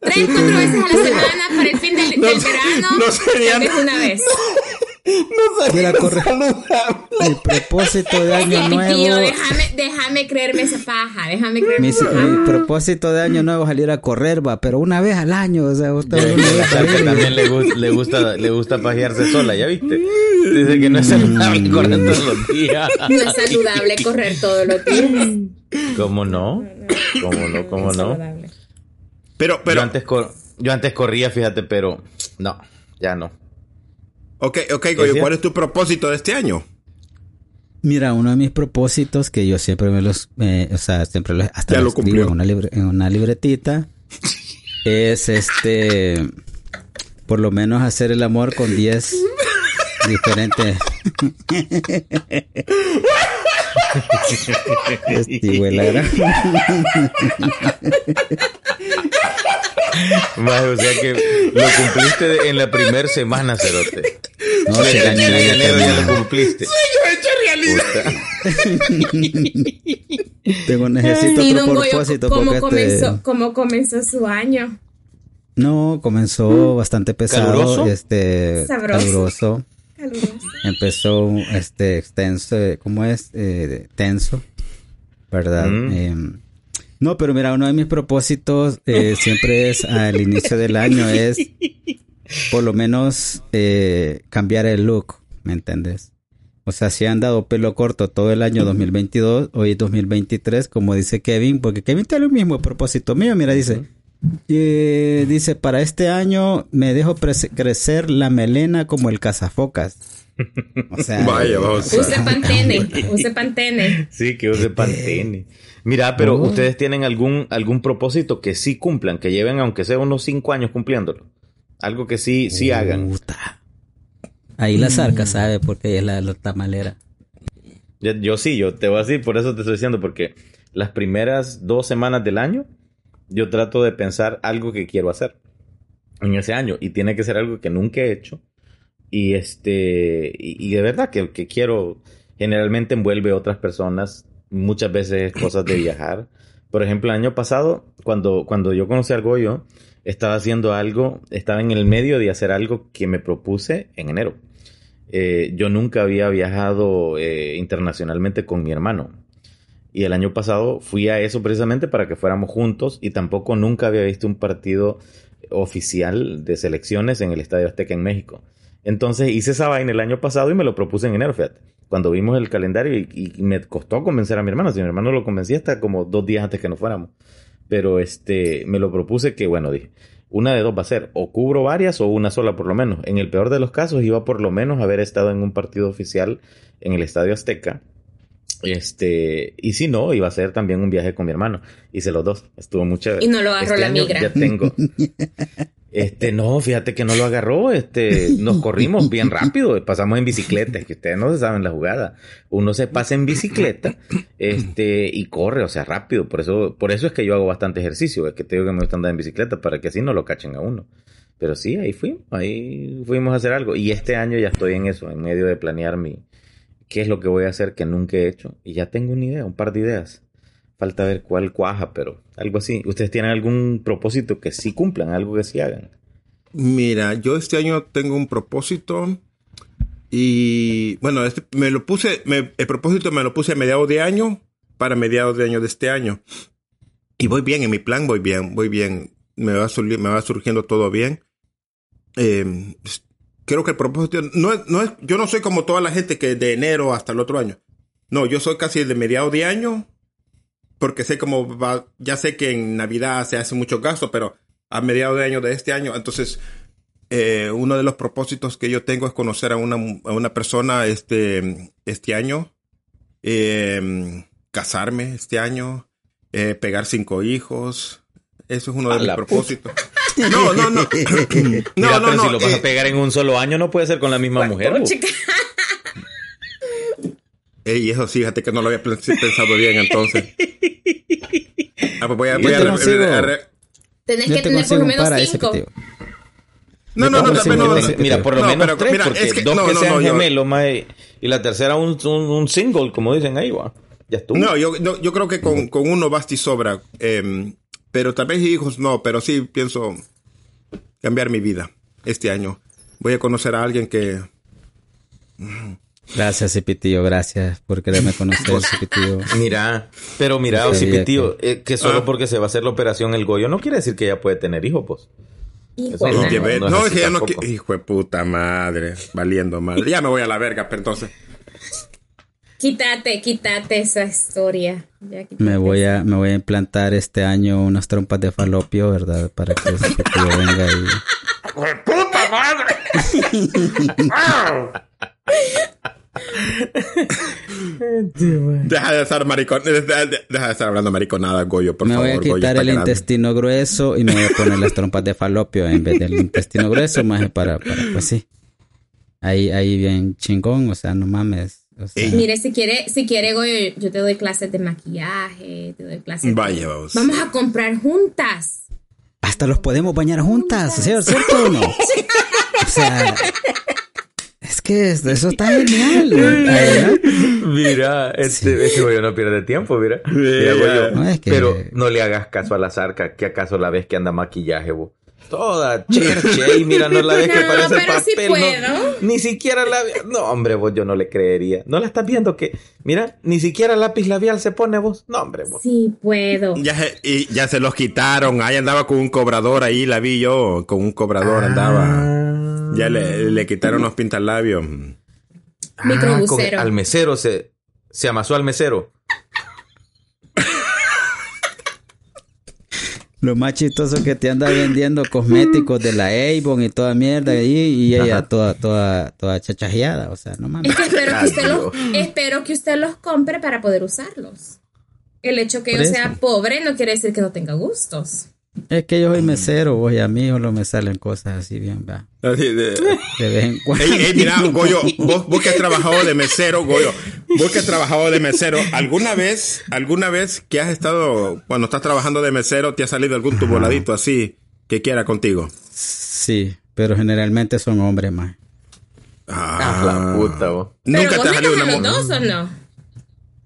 Tres, cuatro veces a la semana para el fin del,
No
del
se-
verano.
no sería-
Tal vez una vez.
No
Ir a correr. El propósito de año
Sí,
nuevo.
tío, déjame, déjame creerme esa paja. Déjame creerme
Mi,
esa paja.
mi propósito de año nuevo es salir a correr, va, pero una vez al año, o sea, usted
Ya,
una vez
la también le, gu- le gusta le gusta pajearse sola, ¿ya viste? Dice que no es saludable correr todos los días.
No es saludable correr todos los días.
¿Cómo no? ¿Cómo no? ¿Cómo no?
saludable.
Pero,
Yo
pero,
antes, cor- yo antes corría, fíjate, pero no, ya no.
Ok, ok, Goyo? ¿cuál es tu propósito de este año?
Mira, uno de mis propósitos que yo siempre me los, eh, o sea, siempre los, hasta
Ya
lo
lo
escribo
cumplió.
en una, libre- en una libretita, es este, por lo menos hacer el amor con 10 diferentes. Este,
Más, o sea que lo cumpliste en la primera semana, Cerote.
No, el año
en
no había
enero ya lo cumpliste.
Tengo, necesito
Sí,
otro
Goyo,
propósito
¿cómo
este-
comenzó, ¿Cómo comenzó su año?
No, comenzó bastante pesado,
¿Caluroso?
este,
Sabroso.
caluroso.
Caluroso.
Empezó este extenso, eh, ¿cómo es? Eh, tenso, ¿verdad?
Mm.
Eh, no, pero mira, uno de mis propósitos eh, siempre es al inicio del año es por lo menos eh, cambiar el look, ¿me entendés? O sea, si han dado pelo corto todo el año 2022, hoy 2023, como dice Kevin, porque Kevin tiene el mismo propósito mío, mira, dice, eh, dice, para este año me dejo crecer la melena como el cazafocas.
O sea, Vaya, vamos
use pantene, use pantene.
Sí, que use pantene. Mira, pero oh. ustedes tienen algún, algún propósito que sí cumplan, que lleven aunque sea unos cinco años cumpliéndolo. Algo que sí, sí hagan.
Ahí la zarca sabe porque es la, la tamalera.
Yo, sí, yo te voy a decir, por eso te estoy diciendo, porque las primeras dos semanas del año, yo trato de pensar algo que quiero hacer en ese año. Y tiene que ser algo que nunca he hecho. Y este, y, de verdad que, que, quiero, generalmente envuelve a otras personas, muchas veces cosas de viajar. Por ejemplo, el año pasado, cuando, cuando yo conocí al Goyo, estaba haciendo algo, estaba en el medio de hacer algo que me propuse en enero. Eh, yo nunca había viajado eh, internacionalmente con mi hermano. Y el año pasado fui a eso precisamente para que fuéramos juntos y tampoco nunca había visto un partido oficial de selecciones en el Estadio Azteca en México. Entonces hice esa vaina el año pasado y me lo propuse en enero, fíjate. Cuando vimos el calendario y, me costó convencer a mi hermano. Si mi hermano lo convencía hasta como dos días antes que nos fuéramos. Pero este, me lo propuse que, bueno, dije, una de dos va a ser, o cubro varias o una sola por lo menos. En el peor de los casos iba por lo menos a haber estado en un partido oficial en el Estadio Azteca. Este, y si no, iba a ser también un viaje con mi hermano. Hice los dos, estuvo muy chévere.
Y no lo agarró
este
la migra.
Ya tengo. Este, no, fíjate que no lo agarró, este, nos corrimos bien rápido, pasamos en bicicleta, es que ustedes no se saben la jugada. Uno se pasa en bicicleta, este, y corre, o sea, rápido, por eso, por eso es que yo hago bastante ejercicio, es que te digo que me gusta andar en bicicleta para que así no lo cachen a uno. Pero sí, ahí fuimos, ahí fuimos a hacer algo. Y este año ya estoy en eso, en medio de planear mi, qué es lo que voy a hacer que nunca he hecho. Y ya tengo una idea, un par de ideas. Falta ver cuál cuaja, pero algo así. ¿Ustedes tienen algún propósito que sí cumplan, algo que sí hagan?
Mira, yo este año tengo un propósito y bueno, este, me lo puse, el propósito me lo puse a mediados de año para mediados de año de este año. Y voy bien, en mi plan voy bien, voy bien. Me va, me va surgiendo todo bien. Em, creo que el propósito no no es, yo no soy como toda la gente que de enero hasta el otro año. No, yo soy casi de mediados de año porque sé cómo va, ya sé que en Navidad se hace mucho gasto, pero a mediados de año de este año, entonces eh, uno de los propósitos que yo tengo es conocer a una, a una persona este, este año, em, casarme este año, eh, pegar cinco hijos. Eso es uno de mis propósitos.
No, no, no. no, no, pero no, si lo vas a eh, pegar en un solo año, no puede ser con la misma mujer.
Y eso sí, fíjate que no lo había pensado bien entonces. Ah, pues voy a, voy a,
Tenés que tener por lo menos cinco.
No, no, no, no, Mira, por lo menos tres, porque dos que sean gemelos, y la tercera un, un, single, como dicen ahí, va. Ya estuvo.
No, yo, yo creo que con, con uno basta y sobra. Eh, pero tal vez hijos no, pero sí pienso cambiar mi vida este año. Voy a conocer a alguien que...
Gracias, Cipitío, gracias por quererme conocer, Cipitío.
Mira, pero mira, Cipitío, que... Eh, que solo ah. porque se va a hacer la operación el Goyo no quiere decir que ella puede tener hijos, pues.
Hijo, no, no, es que ya no Hijo de puta madre, valiendo mal. Ya me voy a la verga, pero entonces.
Quítate, quítate esa historia.
me voy a, me voy a implantar este año unas trompas de falopio, ¿verdad? Para que ese venga y.
¡Puta madre!
deja de estar maricón, deja, de estar hablando mariconada, Goyo, por
me
favor.
Me voy a quitar el intestino grueso y me voy a poner las trompas de falopio en vez del intestino grueso, más para, para, pues sí. Ahí, ahí bien chingón, o sea, no mames.
Mire, si quiere, si quiere, Goyo, yo te doy clases de maquillaje, te doy clases.
Vaya, vamos.
Vamos a comprar juntas.
Hasta los podemos bañar juntas, juntas. ¿cierto o no? o sea, es que eso está genial.
mira, este, este güey no pierde tiempo, mira. mira no, pero no le hagas caso a la zarca, que acaso la ves que anda maquillaje, vos. Toda cherche ahí, mira, no la ves que
No,
parece
pero sí
papel.
puedo.
no, ni siquiera la... No, hombre, vos yo no le creería. ¿No la estás viendo que... Mira, ni siquiera lápiz labial se pone vos. No, hombre, vos.
Sí puedo.
Ya se, y ya se los quitaron. Ahí andaba con un cobrador, ahí la vi yo. Con un cobrador andaba. Ya le, le quitaron los pintalabios.
Ah,
Microbusero.
con- al mesero se... Se amasó al mesero.
Lo más chistoso es que te anda vendiendo cosméticos de la Avon y toda mierda ahí y ella toda, toda, toda chachajeada. O sea, no mames.
Es que espero que, usted los, espero que usted los compre para poder usarlos. El hecho que
Por
yo
eso.
sea pobre no quiere decir que no tenga gustos.
Es que yo soy mesero, vos y a mí solo me salen cosas así bien, va.
Así de-
De vez en cuando.
Ey, ey, mira, Goyo, vos, vos que has trabajado de mesero, Goyo, vos que has trabajado de mesero, ¿alguna vez, alguna vez que has estado, cuando estás trabajando de mesero, te ha salido algún tu voladito así que quiera contigo?
Sí, pero generalmente son hombres más.
Ah, la puta, vos.
Nunca te ha salido una
los
mujer.
dos o no.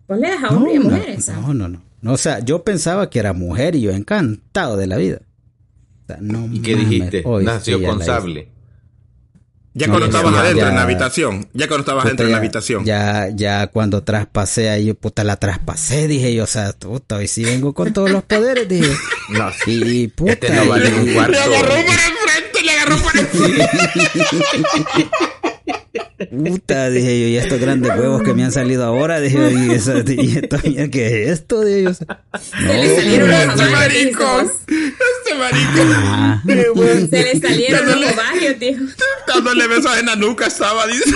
Vos le das a hombres y mujeres. ¿ah?
no, no, no. No, O sea, yo pensaba que era mujer y yo encantado de la vida. O sea, no
¿Y qué
mames,
dijiste?
hoy
Nació
sí ya
con
hice.
sable.
Ya
No,
cuando estabas
ya,
adentro
ya.
en la habitación, ya cuando estabas
Puta,
adentro en la habitación.
Ya, ya cuando traspasé ahí, puta, la traspasé, dije yo, o sea, puta, hoy sí vengo con todos los poderes, dije.
No,
Y puta,
Este no vale
y-
un cuarto.
Le agarró por el frente, le agarró por el frente.
Puta, dije yo, y estos grandes huevos que me han salido ahora, dije yo, y, esa- y esto, ¿qué es esto? Dije yo, o sea,
Se le salieron los
Este
ovarios,
marico,
dijiste
este marico.
ah.
Se le salieron los ovarios, dijo.
Dándole besos en la nuca estaba, dice.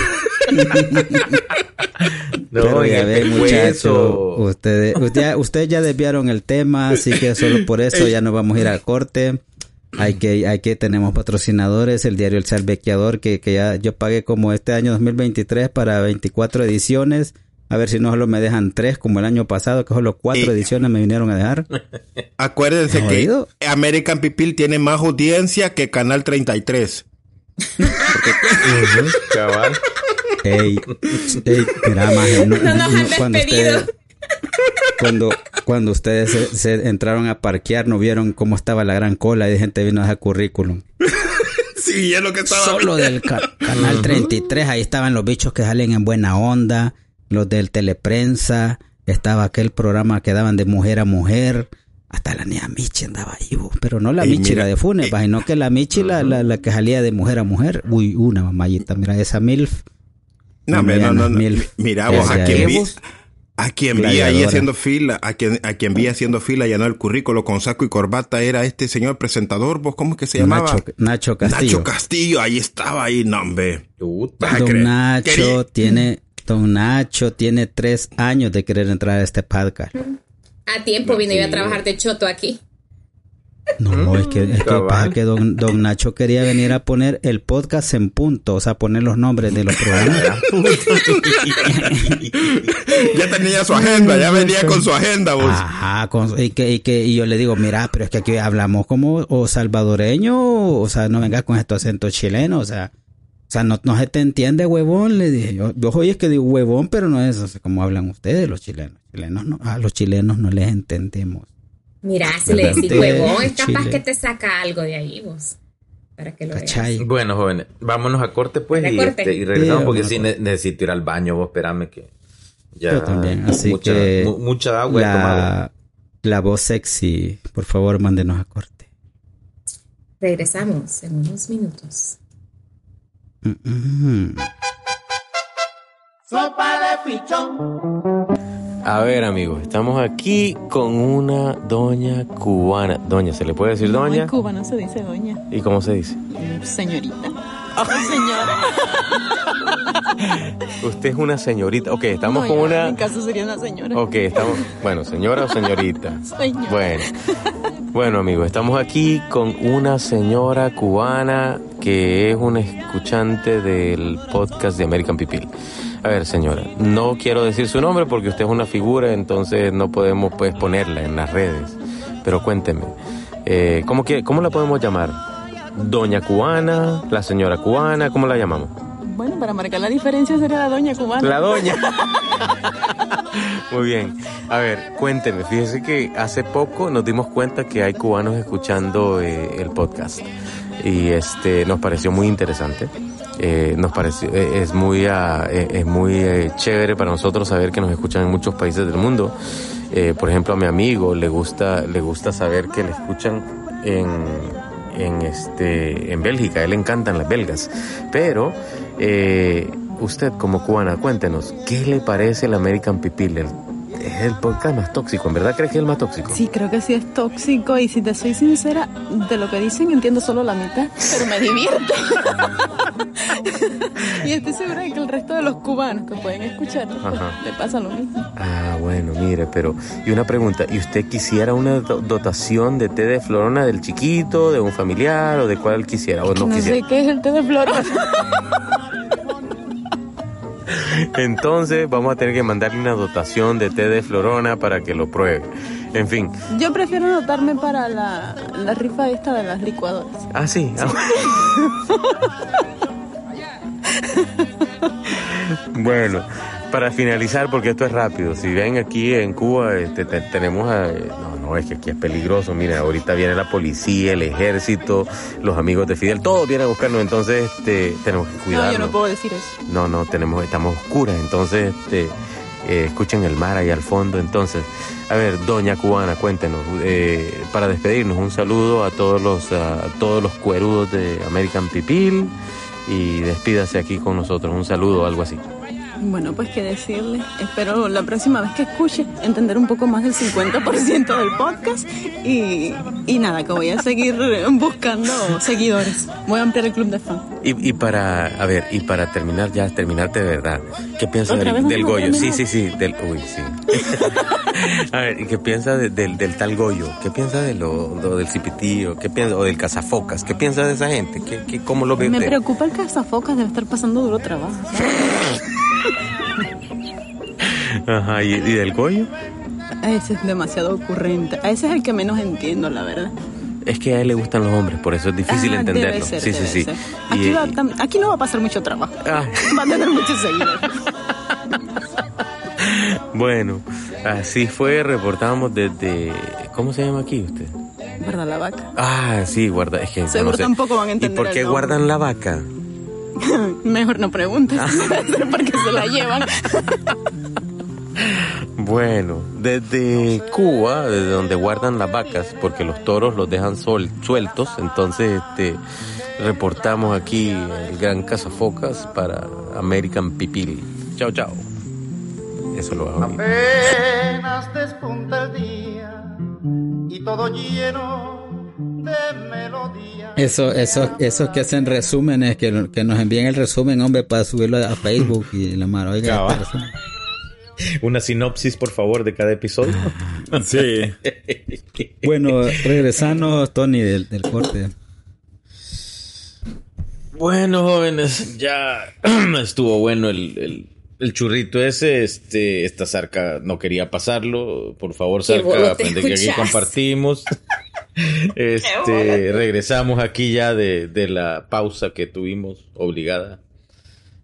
No,
pero ya
pescuezo.
muchachos, ustedes, usted- ustedes ya desviaron el tema, así que solo por eso ya nos vamos a ir al corte. Hay que, hay que, tenemos patrocinadores, el diario El Salvequeador, que, que ya yo pagué como este año 2023 para 24 ediciones. A ver si no solo me dejan tres como el año pasado, que solo cuatro
Y-
ediciones me vinieron a dejar.
Acuérdense
¿No
que
oído?
American Pipil tiene más audiencia que Canal 33.
Cabal.
Ey, ey, mira, maje, no-
No nos han
cuando
despedido.
ustedes, cuando, cuando ustedes se, se entraron a parquear, no vieron cómo estaba la gran cola y de gente vino a dejar currículum.
Sí, es lo que estaba.
Solo del ca- canal 33, ahí estaban los bichos que salen en buena onda, los del teleprensa, estaba aquel programa que daban de mujer a mujer, hasta la niña Michi andaba ahí, pero no la
Ey,
Michi,
mira,
la de Funes,
eh,
sino que la Michi, la, la, la que salía de mujer a mujer, uy, una mamayita, mira, esa MILF.
No, no, no, no. Mira, vos, a vi, a quien vi ahí haciendo fila, a quien, a quien vi haciendo fila, llenó el currículo con saco y corbata, era este señor presentador, vos, ¿cómo es que se llamaba?
Nacho, Nacho Castillo.
Nacho Castillo, ahí estaba, ahí, no, hombre.
Puta.
Vas a
Don. Nacho
Quería-
tiene, Don Nacho tiene tres años de querer entrar a este podcast.
A tiempo vine yo a trabajar de choto aquí.
No, es que, es que pasa que don, don Nacho quería venir a poner el podcast en punto, o sea, poner los nombres de los programas.
ya tenía su agenda, ya venía con su agenda, vos.
Ajá, con- y, que, y, que, y yo le digo, mira, pero es que aquí hablamos como o salvadoreño, o sea, no vengas con estos acentos chilenos, o sea, o sea, no, no se te entiende, huevón, le dije. Yo, yo oye es que digo huevón, pero no es o sea, como hablan ustedes los chilenos. chilenos no, a los chilenos no les entendemos.
Mira, si le decís
Chile.
huevón, es capaz
Chile.
que te saca algo de ahí vos. Para que lo veas.
Bueno, jóvenes, vámonos a corte pues y,
corte.
este, y regresamos
Sí,
porque sí ne- necesito ir al baño, vos espérame que ya
Yo también, así
mucha,
que
mu- mucha agua he tomado.
la, la voz sexy, por favor, mándenos a corte.
Regresamos en unos minutos.
Mm, mm.
A ver, amigos, estamos aquí con una doña cubana. Doña, ¿se le puede decir doña?
En Cuba no se dice doña,
¿Y cómo se dice?
señorita. Señora.
Usted es una señorita. Ok, estamos
No,
con una.
En mi caso sería una señora.
Ok, estamos. Bueno, señora o señorita.
Señora.
Bueno. Bueno, amigos, estamos aquí con una señora cubana que es una escuchante del podcast de American People. A ver, señora, no quiero decir su nombre porque usted es una figura, entonces no podemos pues ponerla en las redes. Pero cuénteme, eh, ¿cómo, que, ¿cómo la podemos llamar? ¿Doña cubana? ¿La señora cubana? ¿Cómo la llamamos?
Bueno, para marcar la diferencia sería la doña cubana.
La doña. Muy bien. A ver, cuénteme. Fíjese que hace poco nos dimos cuenta que hay cubanos escuchando eh, el podcast y este nos pareció muy interesante. Eh, nos pareció eh, es muy ah, eh, es muy eh, chévere para nosotros saber que nos escuchan en muchos países del mundo. Por ejemplo, a mi amigo le gusta le gusta saber que le escuchan en en este en Bélgica. A él le encantan las belgas, pero usted como cubana, cuéntenos, ¿qué le parece el American Pipil? Es el podcast más tóxico, ¿en verdad crees que es el más tóxico?
Sí, creo que sí es tóxico y si te soy sincera, de lo que dicen entiendo solo la mitad, pero me divierte. y estoy segura de que el resto de los cubanos que pueden
Ajá.
le pasa lo mismo.
Ah, bueno, mire, pero... Y una pregunta, ¿y usted quisiera una do- dotación de té de florona del chiquito, de un familiar o de cuál quisiera? ¿O no
no
quisiera?
sé qué es el té de flores.
Entonces vamos a tener que mandarle una dotación de té de florona para que lo pruebe. En fin.
Yo prefiero anotarme para la, la rifa esta de las licuadoras.
Ah, sí. Bueno, para finalizar, porque esto es rápido, si ven aquí en Cuba, este, te- tenemos a... No, no, es que aquí es peligroso, miren, ahorita viene la policía, el ejército, los amigos de Fidel, todos vienen a buscarnos, entonces este, tenemos que
No,
cuidarnos.
yo no puedo decir eso.
No, no, tenemos, estamos oscuras, entonces este, eh, escuchen el mar ahí al fondo. Entonces, a ver, doña cubana, cuéntenos, eh, para despedirnos, un saludo a todos los, a todos los cuerudos de American Pipil y despídase aquí con nosotros, un saludo o algo así.
Bueno, pues qué decirle. Espero la próxima vez que escuche entender un poco más del 50% del podcast y, y nada, que voy a seguir buscando seguidores. Voy a ampliar el club de fan.
Y, y para, a ver, y para terminar ya, terminarte de verdad, ¿qué piensa
¿Otra
del, del Goyo? Sí, sí, sí, del, uy, sí. a ver, ¿y qué piensa de- del, del tal Goyo? ¿Qué piensa de lo, lo del cipitío? ¿Qué piensa, o del cazafocas? ¿Qué piensa de esa gente? ¿Qué, qué, ¿Cómo lo ve
Me preocupa el cazafocas, debe estar pasando duro trabajo.
Ajá, ¿y, y del Goyo?
Ese es demasiado ocurrente. A ese es el que menos entiendo, la verdad.
Es que a él le gustan los hombres, por eso es difícil
Ah,
entenderlo.
Debe ser,
sí,
debe
sí, sí. Y-
Aquí, va no va a pasar mucho trabajo.
Ah.
Va a tener muchos seguidores.
bueno, así fue, reportamos desde... ¿Cómo se llama aquí usted?
¿Verdad, la vaca?
Ah, sí, guarda, es que
Seguro
no sé.
tampoco van a
¿Y
entender
por
el
qué guardan la vaca?
Mejor no preguntes.
Ah.
Porque se la llevan.
Bueno, desde Cuba, desde donde guardan las vacas, porque los toros los dejan sol, sueltos, entonces este, reportamos aquí el gran cazafocas para American Pipil. Chao, chao. Eso lo hago.
Apenas despunta el día y todo lleno de melodía.
Eso, eso, esos que hacen resúmenes, que, que nos envíen el resumen, hombre, para subirlo a Facebook y la mano, oiga.
Una sinopsis, por favor, de cada episodio.
Sí.
Bueno, regresando, Tony, del, del corte.
Bueno, jóvenes, ya estuvo bueno el, el, el churrito ese. Este, esta Zarca no quería pasarlo. Por favor, Zarca, aprende que aquí compartimos. Este, regresamos aquí ya de, de la pausa que tuvimos obligada.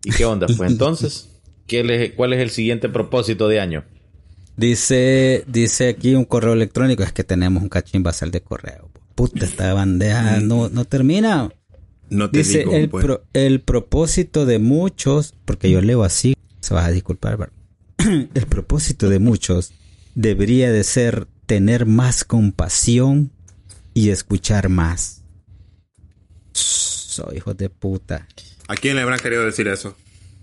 ¿Y qué onda? Pues entonces, ¿qué le- ¿cuál es el siguiente propósito de año?
Dice, dice aquí un correo electrónico, es que tenemos un cachín basal de correo. Puta, esta bandeja no, no termina.
No te
Dice
digo,
el,
pues.
pro- el propósito de muchos, porque yo leo así, se vas a disculpar, Bar- el propósito de muchos debería de ser tener más compasión y escuchar más. Soy hijo de puta.
¿A quién le habrán querido decir eso?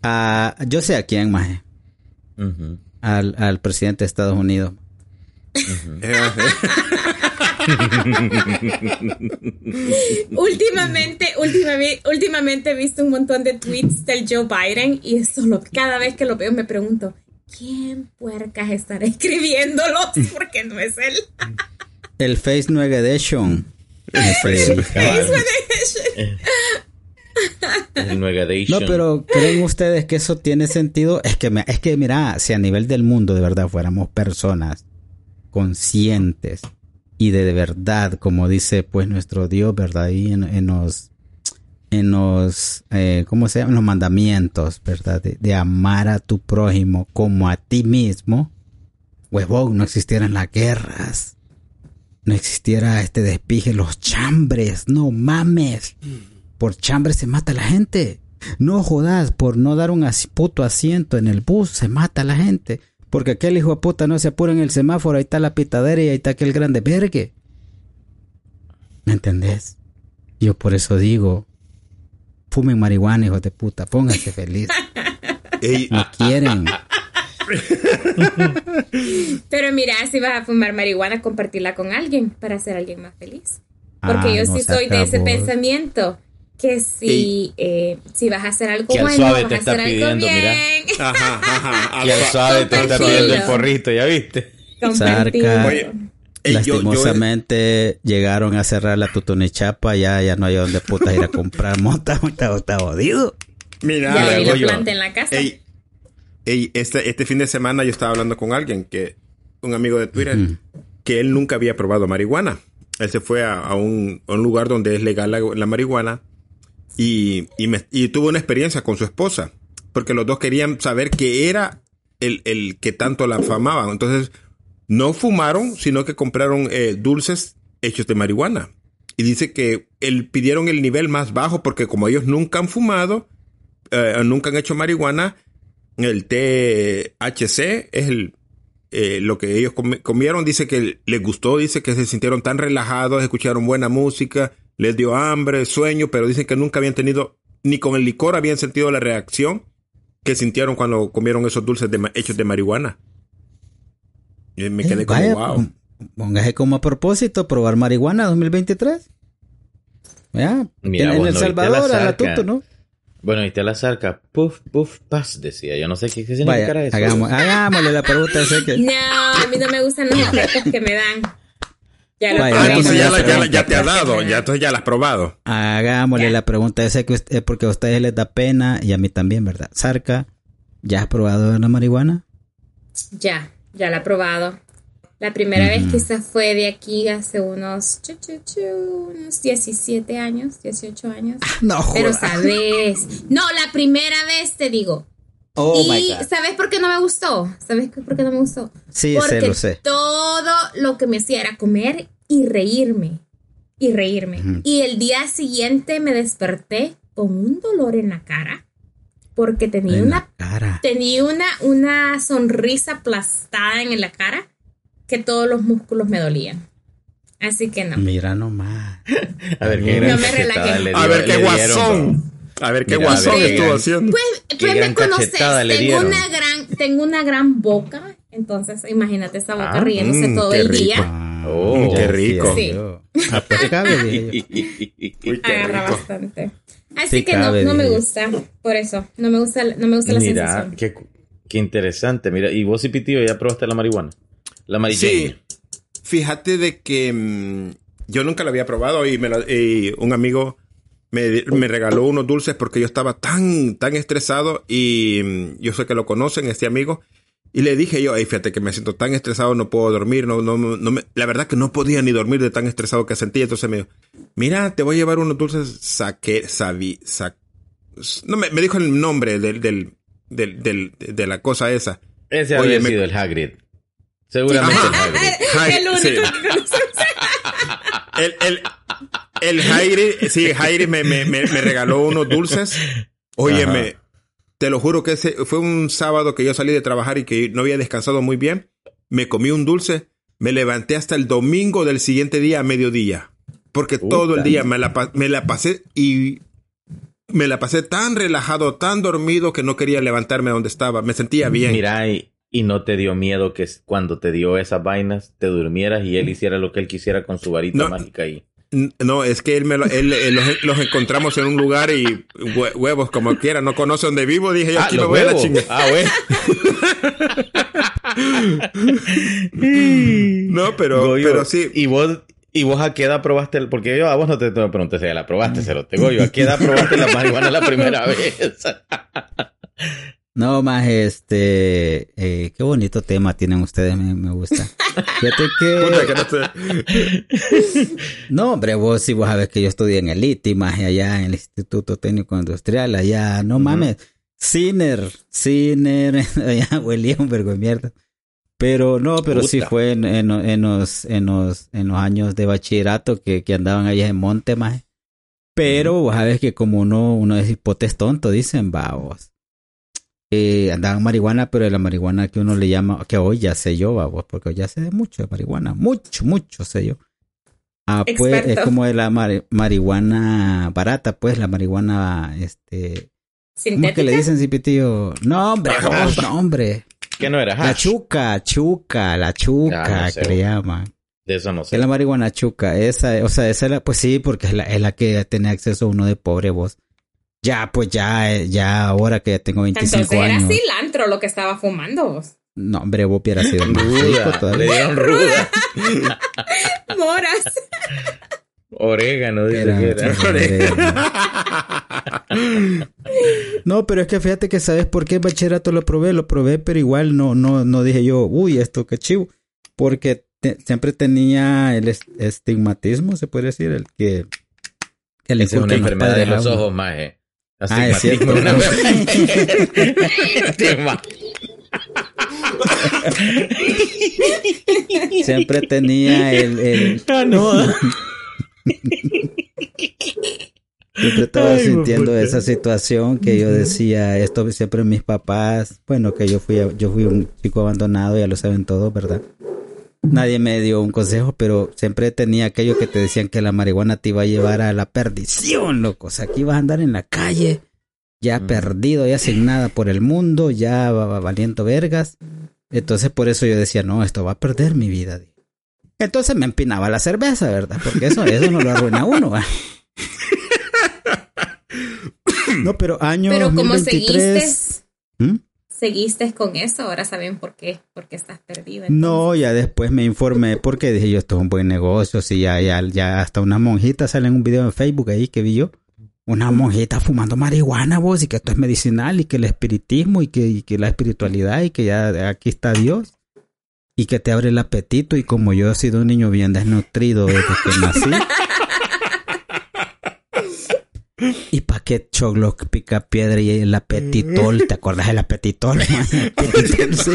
Ah, yo sé a quién, maje. al, al presidente de Estados Unidos.
últimamente, últimamente, últimamente he visto un montón de tweets del Joe Biden y es solo cada vez que lo veo me pregunto, ¿quién puercas estará escribiéndolos? Porque no es él.
El Face Nueva Edition. El Face-
El.
No, pero ¿creen ustedes que eso tiene sentido? Es que, me- es que mira, si a nivel del mundo de verdad fuéramos personas conscientes y de, verdad, como dice pues nuestro Dios, ¿verdad? Ahí en, los, en los, eh, ¿cómo se llaman? Los mandamientos, ¿verdad? De, amar a tu prójimo como a ti mismo. huevón, no existieran las guerras, no existiera este despije, los chambres, no mames. Por chambres se mata la gente. No jodas, por no dar un as- puto asiento en el bus se mata la gente. Porque aquel hijo de puta no se apura en el semáforo, ahí está la pitadera y ahí está aquel grande vergue. ¿Me entendés? Yo por eso digo, fumen marihuana, hijos de puta, pónganse feliz.
Ey,
No quieren.
Pero mira, si vas a fumar marihuana, compartirla con alguien para hacer a alguien más feliz. Porque
Ah,
yo
no
sí soy de ese pensamiento. Que si, eh, si vas a hacer algo
Que
bueno,
suave
vas
te
a
está
hacer algo
pidiendo, mira.
bien.
Ajá, ajá.
Y al suave te está pidiendo el porrito, ¿ya viste?
Sarca.
Oye, ey, yo- yo-
Lastimosamente llegaron a cerrar la Tutunichapa, ya, ya no hay donde putas ir a comprar mota, está, está jodido.
Mira,
Ya
le
hay la
yo.
planta en la casa.
Ey, ey, este, este fin de semana yo estaba hablando con alguien, que un amigo de Twitter,
Ujú.
que él nunca había probado marihuana. Él se fue a, a un, a un lugar donde es legal la, la marihuana y, y, me- y tuvo una experiencia con su esposa, porque los dos querían saber qué era el, el que tanto la afamaban. Entonces, no fumaron, sino que compraron eh, dulces hechos de marihuana. Y dice que él pidieron el nivel más bajo porque como ellos nunca han fumado, eh, nunca han hecho marihuana, el THC es el, eh, lo que ellos comi- comieron. Dice que les gustó, dice que se sintieron tan relajados, escucharon buena música, les dio hambre, sueño, pero dicen que nunca habían tenido, ni con el licor habían sentido la reacción que sintieron cuando comieron esos dulces de hechos de marihuana. Y me quedé
Eh,
como,
vaya,
wow.
Póngase como a propósito probar marihuana 2023. Ya,
Mira,
en, El
la
Salvador, a la tuto, ¿no?
Bueno, y te la zarca, puff, puff, paz, decía. Yo no sé qué, qué
Vaya,
significará eso.
hagamos, hagámosle la pregunta ese que...
No, a mí no me gustan los efectos que me dan. Ya lo
Vaya,
Ah, entonces ya,
hagamos
la-
la
ya la- ya te ha dado, ya entonces ya la has probado.
Hagámosle la pregunta esa que usted- es porque a ustedes les da pena y a mí también, ¿verdad? Sarca, ¿ya has probado la marihuana?
Ya, ya la he probado. La primera vez quizás fue de aquí hace unos, chu, chu, chu, unos 17 años, 18 años.
No,
Pero sabes, no, la primera vez te digo.
Oh,
y
my God.
¿sabes por qué no me gustó? ¿Sabes por qué no me gustó?
Sí,
Porque
sé, lo sé.
todo lo que me hacía era comer y reírme. Y reírme.
Ujú.
Y el día siguiente me desperté con un dolor en la cara. Porque tenía
En
una
cara.
tenía una, una sonrisa aplastada en la cara que todos los músculos me dolían. Así que no.
Mira nomás.
A ver,
No
qué gran
me
le
A ver qué guasón. A ver qué guasón estuvo
gran-
haciendo.
Pues, pues me conoces, tengo una gran, tengo una gran boca, entonces imagínate esa boca
Ah,
riéndose
mm,
todo el
rico.
día.
Oh,
qué rico.
Sí.
Ah, pues cabe, dije yo.
Uy, qué
Agarra
rico.
bastante. Así
Sí
que no,
cabe,
no me gusta, por eso, no me gusta, no me gusta la
Mira,
sensación.
qué, qué interesante. Mira, y vos y Pitillo ya probaste la marihuana. La marihuana.
Sí. Fíjate de que mm, yo nunca la había probado y, me la- y un amigo me, me regaló unos dulces porque yo estaba tan, tan estresado y mm, yo sé que lo conocen, este amigo. Y le dije yo, "Ey, fíjate que me siento tan estresado, no puedo dormir, no, no, no me- la verdad que no podía ni dormir de tan estresado que sentía. Entonces me dijo, mira, te voy a llevar unos dulces saque, sabi, sa- no me, me dijo el nombre del, del, del, del- de la cosa esa.
Ese
Oye,
había
me-
sido el Hagrid. Seguramente el Hagrid.
El único
sí.
que.
El, el, el Jairi, sí, Jairi me, me, me, me regaló unos dulces. Óyeme,
Ajá.
te lo juro que ese fue un sábado que yo salí de trabajar y que no había descansado muy bien. Me comí un dulce, me levanté hasta el domingo del siguiente día a mediodía. Porque todo el día me la, me la pasé y me la pasé tan relajado, tan dormido que no quería levantarme donde estaba. Me sentía bien.
Mira, y, y no te dio miedo que cuando te dio esas vainas te durmieras y él hiciera lo que él quisiera con su varita
No.
mágica ahí.
No, es que él me lo- él, eh, los, los encontramos en un lugar y hue- huevos como quiera, no conoce dónde vivo, dije yo
Ah,
aquí me voy a la
huevos.
chingada.
Ah, bueno.
No, pero,
Goyo,
pero sí.
Y vos, y vos a qué edad probaste el, porque yo a vos no te, te pregunté si ya la probaste, Cerote. Goyo, ¿a qué edad probaste la marihuana la primera vez?
No, más este, eh, qué bonito tema tienen ustedes, me, me gusta. Fíjate que,
no
no, hombre, vos sí, vos sabés que yo estudié en el ITI, más allá en el Instituto Técnico Industrial, allá, no mames, Ciner, Ciner, allá huelía un vergo de mierda. Pero no, pero sí fue en, en, en los, en, los, en los años de bachillerato que, que andaban allá en Monte, más. Pero vos sabes que como uno, uno es hipotes tonto, dicen, vamos. Eh, andaban marihuana, pero de la marihuana que uno le llama, que hoy ya sé yo, vamos, porque hoy ya sé de mucho de marihuana, mucho, mucho sé yo. Ah, pues es como de la mari- marihuana barata, pues la marihuana, este, ¿cómo es que le
¿Sintética?
dicen, Cipitillo? No, hombre, no, hombre.
¿Qué no era
La
hash?
chuca, chuca, la chuca,
Ah, no sé,
que le llaman.
De eso no
Es
sé.
la marihuana chuca, esa, o sea, esa es la, pues sí, porque es la, es la que tiene acceso uno de pobre vos. Ya, pues ya, eh, ya ahora que ya tengo 25
Entonces era
años.
cilantro lo que estaba fumando vos.
No, hombre, vos hubiera sido más rico.
Le dieron ruda.
Moras.
Orégano, dice
Era-
que era.
No, pero es que fíjate que sabes por qué el bachillerato lo probé, lo probé, pero igual no, no, no dije yo, uy, esto qué chivo, porque te- siempre tenía el es- estigmatismo, se puede decir, el que el
es una enfermedad de los ojos, más, eh.
Ah, es cierto. Siempre tenía el, el-
Ah, no.
siempre estaba
Ay,
sintiendo
puta.
esa situación que yo decía, esto siempre mis papás, bueno, que yo fui, yo fui un chico abandonado, ya lo saben todos, ¿verdad? Nadie me dio un consejo, pero siempre tenía aquello que te decían que la marihuana te iba a llevar a la perdición, loco. O sea, que ibas a andar en la calle, ya
Mm.
perdido, ya sin nada por el mundo, ya va- va valiendo vergas. Entonces por eso yo decía, no, esto va a perder mi vida. Entonces me empinaba la cerveza, ¿verdad? Porque eso, eso no lo arruina a uno. No, pero año
Pero como
2023...
seguiste,
¿Mm?
Seguiste con eso, ahora saben por qué, porque estás perdido.
No, ya después me informé porque dije yo, esto es un buen negocio. Si ya, ya, ya hasta una monjita sale en un video en Facebook ahí que vi yo. Una monjita fumando marihuana, vos, y que esto es medicinal, y que el espiritismo, y que, y que la espiritualidad, y que ya aquí está Dios, y que te abre el apetito. Y como yo he sido un niño bien desnutrido desde que nací. ¿Y pa' qué choglo pica piedra y el apetitol? ¿Te acuerdas del apetitol? man? Apetitol, sí,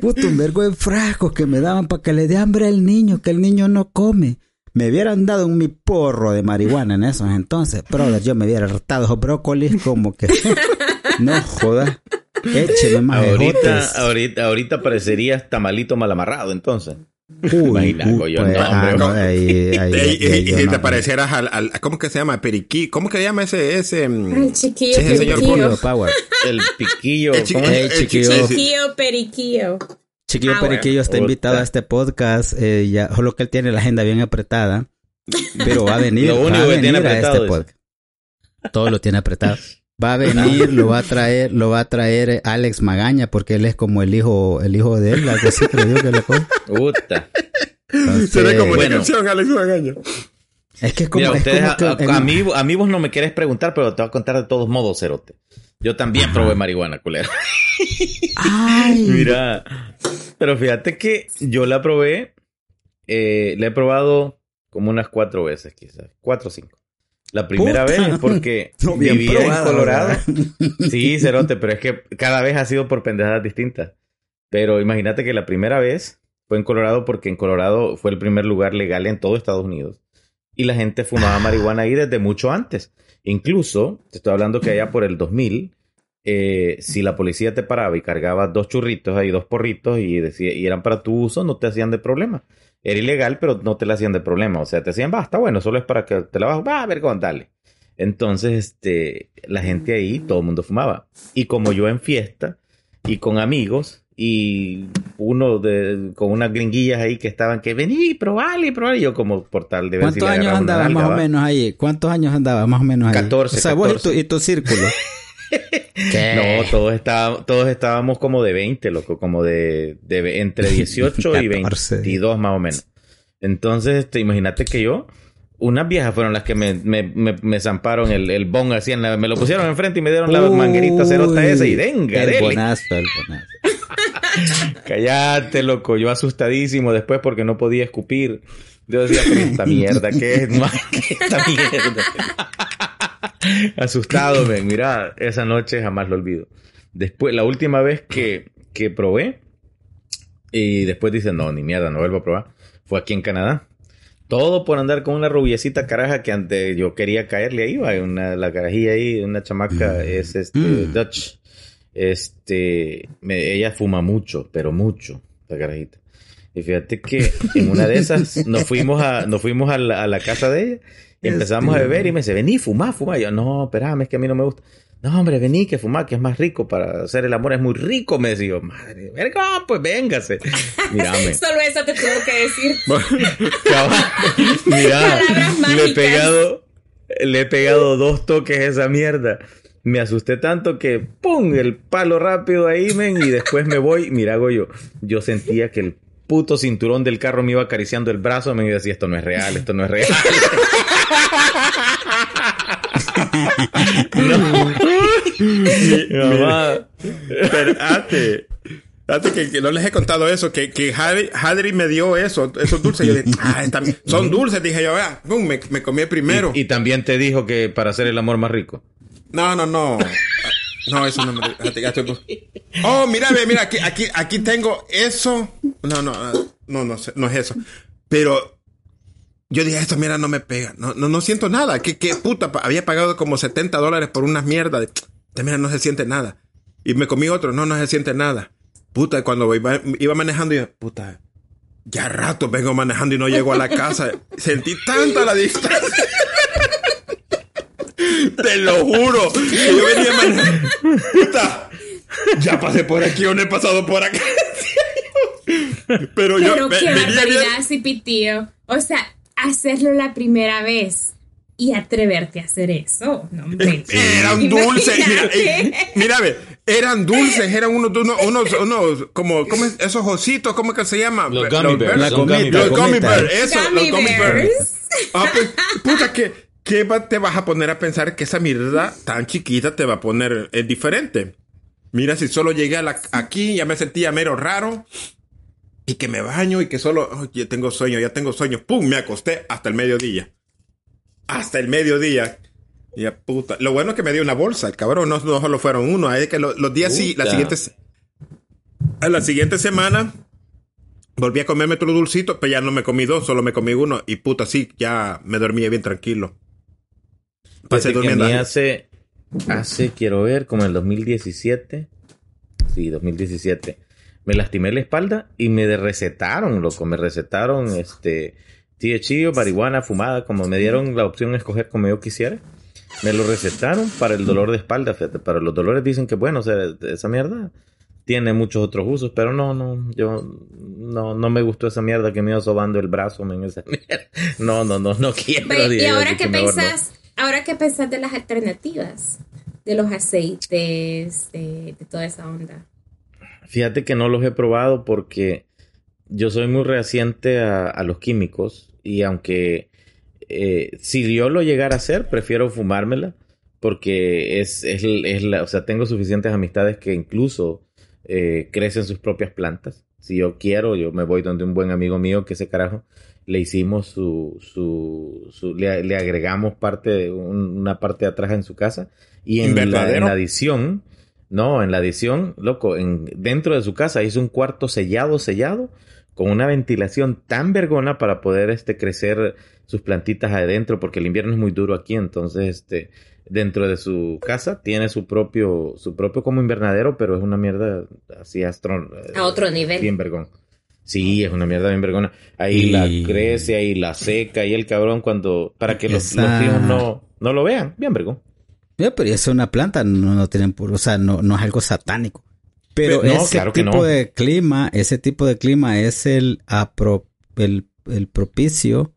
Puto, un vergo de frascos que me daban para que le dé hambre al niño, que el niño no come. Me hubieran dado un mi porro de marihuana en esos entonces, brother, yo me hubiera hartado esos brócolis como que... no joda. Écheme más
Ahorita,
ejotes.
ahorita, ahorita parecerías tamalito mal amarrado, entonces.
Uy,
Imagina,
uy,
coño,
pues,
no, hombre.
no, ahí- ahí-
Y, y- y
no-
te parecieras al, al- ¿cómo que se llama? Periquí, ¿cómo que se llama ese, ese? mm,
Ay, chiquillo,
ese señor
chiquillo.
Polo.
Power.
El piquillo.
El chiqui- el
chiquillo.
chiqui-
Chiquillo, periquillo.
Chiquillo
Ah, bueno.
Periquillo está invitado a este podcast. eh, ya, solo que él tiene la agenda bien apretada. Pero va a venir.
Lo
va
único
a
que tiene
venir a
apretado
este
es-
podcast. Todo lo tiene apretado. Va a venir, lo va a traer, lo va a traer eh, Alex Magaña, porque él es como el hijo, el hijo de él, algo así creo yo que le pongo.
Puta.
Será
bueno.
comunicación, Alex Magaña.
es que es como,
Mira,
es
ustedes,
como
a,
que
a-
en-
a mí, a mí vos no me querés preguntar, pero te voy a contar de todos modos, Cerote. Yo también probé marihuana, culero.
Ay,
Mira, pero fíjate que yo la probé, eh, la he probado como unas cuatro veces, quizás, cuatro o cinco. La primera
Puta.
vez porque
bien
vivía en Colorado.
¿verdad?
Sí, Cerote, pero es que cada vez ha sido por pendejadas distintas. Pero imagínate que la primera vez fue en Colorado porque en Colorado fue el primer lugar legal en todo Estados Unidos. Y la gente fumaba marihuana ahí desde mucho antes. Incluso, te estoy hablando que allá por el 2000, eh, si la policía te paraba y cargaba dos churritos ahí, dos porritos y, decía, y eran para tu uso, no te hacían de problema. Era ilegal, pero no te la hacían de problema. O sea, te decían, va, está bueno, solo es para que te la bajes. Va, a ver, dale. Entonces, este, la gente ahí, todo el mundo fumaba. Y como yo en fiesta y con amigos y uno de, con unas gringuillas ahí que estaban que vení, probale, probale. Y yo como por tal de ver
¿Cuántos años andabas más o menos ahí? ¿Cuántos años andabas más o menos ahí?
14,
O sea, vos y tu,
14.
y tu círculo. ¿Qué?
No, todos estábamos, todos estábamos como de 20, loco, como de, de entre 18 y
14.
22 más o menos. Entonces, este, imagínate que yo, unas viejas fueron las que me, me, me, me zamparon el, el bong así, en la- me lo pusieron enfrente y me dieron la manguerita cerota
Uy,
esa y venga,
El
dele.
bonazo, el bonazo.
Cállate, loco, yo asustadísimo después porque no podía escupir. Yo decía, pero esta mierda, ¿qué es? ma? ¿Qué es esta mierda? Asustado, men. Mira, esa noche jamás lo olvido. Después, la última vez que, que probé y después dice, no, ni mierda, no vuelvo a probar. Fue aquí en Canadá. Todo por andar con una rubiecita caraja que antes yo quería caerle ahí, va, una, la carajilla ahí, una chamaca es este, Dutch. Este, me- ella fuma mucho, pero mucho, la carajita. Y fíjate que en una de esas nos fuimos a, nos fuimos a la, a la casa de ella y empezamos a beber y me dice, vení, fumá, fumá. Y yo, no, espérame, es que a mí no me gusta. No, hombre, vení, que fumá, que es más rico para hacer el amor, es muy rico, me decía. Madre, verga, pues véngase. Mírame.
Solo eso te tuvo que decir. Palabras
le he pegado, le he pegado dos toques a esa mierda. Me asusté tanto que ¡pum! el palo rápido ahí, men, y después me voy. Mira, hago yo. Yo sentía que el puto cinturón del carro me iba acariciando el brazo, me decía, esto no es real, esto no es real.
no. Mi-
mamá.
Espérate. Que, que no les he contado eso, que, que Hadri, Hadri me dio eso, esos dulces. Yo dije, ah, son dulces, dije yo, vea, pum, me, me comí primero.
Y, y también te dijo que para hacer el amor más rico.
No, no, no. No, eso no me. estoy- Oh, mira, mira, aquí, aquí, aquí tengo eso. No, no, ah, no, no, no es eso. Pero yo dije, esto, mira, no me pega. No, no, no siento nada. ¿Qué, qué puta? Había pagado como 70 dólares por unas mierdas. De, "Esta mira, no se siente nada. Y me comí otro, no, no se siente nada. Puta, cuando iba, iba manejando, yo, puta, ya rato vengo manejando y no llego a la casa. Sentí tanta la distancia. Te lo juro. Que yo venía manejando. Puta. Ya pasé por aquí o no he pasado por acá. Pero yo
Pero qué
bien-
barbaridad, Cipitío. O sea, hacerlo la primera vez y atreverte a hacer eso. No, hombre.
Eran dulces. Mira,
Imagínate.
mira, ve, eran dulces, eran unos, unos, unos, unos como, ¿cómo es? esos ositos, ¿cómo es que se llama?
Los gummy bears,
Los gummy bears. Los gummy bears, eso,
Gummy
los gummy
bears.
bears. Ah, pues, puta, que, ¿qué te vas a poner a pensar que esa mierda tan chiquita te va a poner eh, diferente? Mira, si solo llegué a la, aquí, ya me sentía mero raro. Y que me baño y que solo, "Ay, ya tengo sueño, ya tengo sueño. ¡Pum! Me acosté hasta el mediodía. Hasta el mediodía. Ya, puta. Lo bueno es que me dio una bolsa, el cabrón. No, no solo fueron uno. Es que lo- los días sí, la
Puta.
siguiente, se- a la siguiente semana volví a comerme otro dulcito, pero ya no me comí dos, solo me comí uno. Y puta, sí, ya me dormí bien tranquilo. Pasé
a
durmiendo.
mí
ahí.
hace, hace, quiero ver, como en el 2017. Sí, 2017. Me lastimé la espalda y me recetaron, loco. Me recetaron, este, THC, marihuana, fumada, como me dieron la opción de escoger como yo quisiera. Me lo recetaron para el dolor de espalda, fíjate. Para los dolores dicen que, bueno, o sea, esa mierda tiene muchos otros usos, pero no, no, yo no, no me gustó esa mierda que me iba sobando el brazo, men, esa mierda. No, no, no, no quiero.
Y ahora
que no.
pensás, ahora qué pensás de las alternativas, de los aceites, de, de toda esa onda.
Fíjate que no los he probado porque yo soy muy reaciente a, a los químicos y aunque eh, si yo lo llegara a hacer, prefiero fumármela porque es, es, es la, o sea, tengo suficientes amistades que incluso eh, crecen sus propias plantas. Si yo quiero, yo me voy donde un buen amigo mío que ese carajo le hicimos su, su, su- le, le agregamos parte un- una parte de atrás en su casa y en en la adición, no, en la adición, loco, en, dentro de su casa hizo un cuarto sellado, sellado, con una ventilación tan vergona para poder este, crecer sus plantitas adentro, porque el invierno es muy duro aquí, entonces este, dentro de su casa tiene su propio, su propio como invernadero, pero es una mierda así astro,
A otro nivel.
bien vergón. Sí, es una mierda bien vergona. Ahí
Y-
la crece, ahí la seca, y el cabrón cuando, para que los, los no, no lo vean, bien vergón.
Ya, pero es una planta, no, no tienen puro, o sea, no, no es algo satánico. Pero
Pero- no,
ese
claro que
tipo
no.
de clima, ese tipo de clima es el, apro, el, el propicio,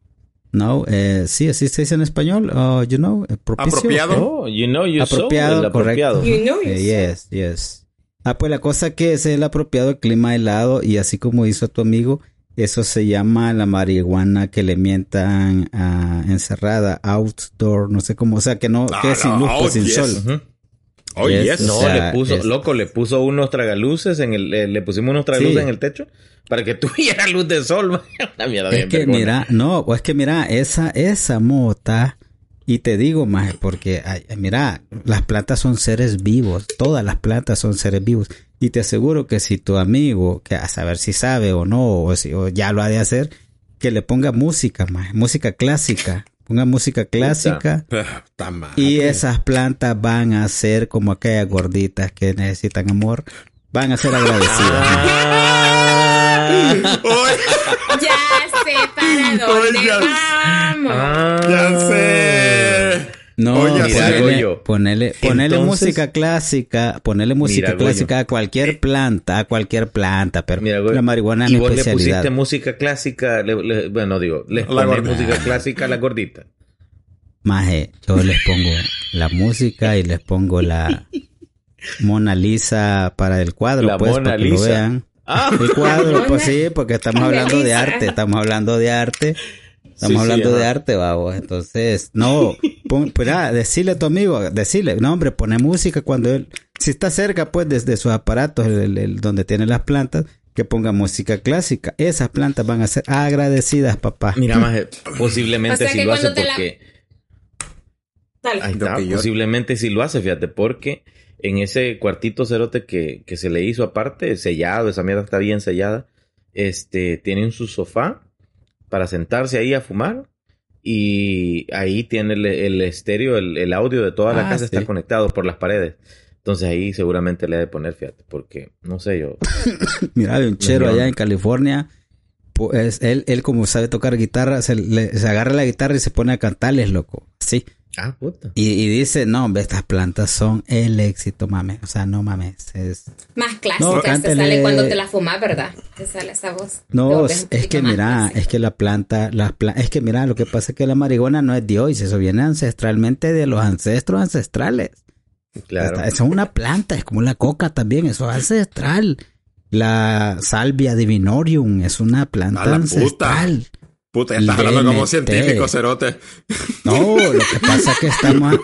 ¿no? Eh, sí, así se dice en español, uh, you know, eh, propicio.
Apropiado.
¿eh?
Oh, you know you
apropiado,
saw, el apropiado.
correcto.
You know you
Eh, yes, yes. Ah, pues la cosa que es el apropiado el clima helado y así como hizo tu amigo, eso se llama la marihuana que le mientan ah, encerrada, outdoor, no sé cómo, o sea, que no, que
Ah,
es sin
no,
luz,
oh,
pues sin
yes.
sol.
Oh,
Yes.
yes.
No,
O sea,
le puso,
es-
loco, le puso unos tragaluces en el, eh, le pusimos unos tragaluces
Sí.
en el techo para que tuviera luz de sol. Una mierda
Es que mira, no, o es que mira, esa, esa mota, y te digo más, porque ay, mira, las plantas son seres vivos, todas las plantas son seres vivos. Y te aseguro que si tu amigo, que a saber si sabe o no, o, si, o ya lo ha de hacer, que le ponga música, más música clásica. Ponga música clásica. Y esas plantas van a ser como aquellas gorditas que necesitan amor. Van a ser agradecidas.
Ah.
Ya sé para dónde vamos.
Ah.
Ya sé.
No,
Oye,
ponele, ponele, ponele
Entonces-
música clásica, ponele música
Goyo.
clásica a cualquier planta, a cualquier planta, pero
Mira, güey,
la marihuana es
y
mi
vos le
especialidad.
pusiste música clásica, le- le- bueno, digo, les
La
pones música clásica a la gordita.
Maje, yo les pongo la música y les pongo la Mona Lisa para el cuadro,
La
pues,
Mona
para que lo vean.
Ah.
El cuadro, pues sí, porque estamos hablando de arte, estamos hablando de arte. Estamos
Sí, sí,
hablando de arte, vamos. Entonces, no, pon, pues, ah, decirle a tu amigo, decirle, no, hombre, pone música cuando él, si está cerca, pues, desde sus aparatos, el- el- el- donde tiene las plantas, que ponga música clásica. Esas plantas van a ser agradecidas, papá.
Mira, más posiblemente
O sea
si lo hace
la-
porque
Dale.
ahí
Lo
está,
que yo-
posiblemente si lo hace, fíjate, porque en ese cuartito cerote que, que se le hizo aparte, sellado, esa mierda está bien sellada, este, tienen su sofá para sentarse ahí a fumar y ahí tiene el, el estéreo, el, el audio de toda la
Ah,
casa está conectado por las paredes. Entonces ahí seguramente le ha de poner, fíjate, porque no sé yo.
Mira, hay un chero allá en California. Pues él, él como sabe tocar guitarra, se, le- se agarra la guitarra y se pone a cantarles, loco. Sí.
Ah, puta.
Y, y dice, no, hombre, estas plantas son el éxito, mames. O sea, no mames. Es...
Más
No,
clásicas te
cántele.
sale cuando te la fumas, ¿verdad? Te sale esa voz.
No, es, que mira,
clásica.
es que la planta, las pla- es que mira, lo que pasa es que la marihuana no es de hoy, eso viene ancestralmente de los ancestros ancestrales.
Claro.
Esta- Eso es una planta, es como la coca también, eso es ancestral. La salvia divinorium es una planta
A la puta. Puta, ya estás hablando como científico, cerote.
No, lo que pasa es que estamos...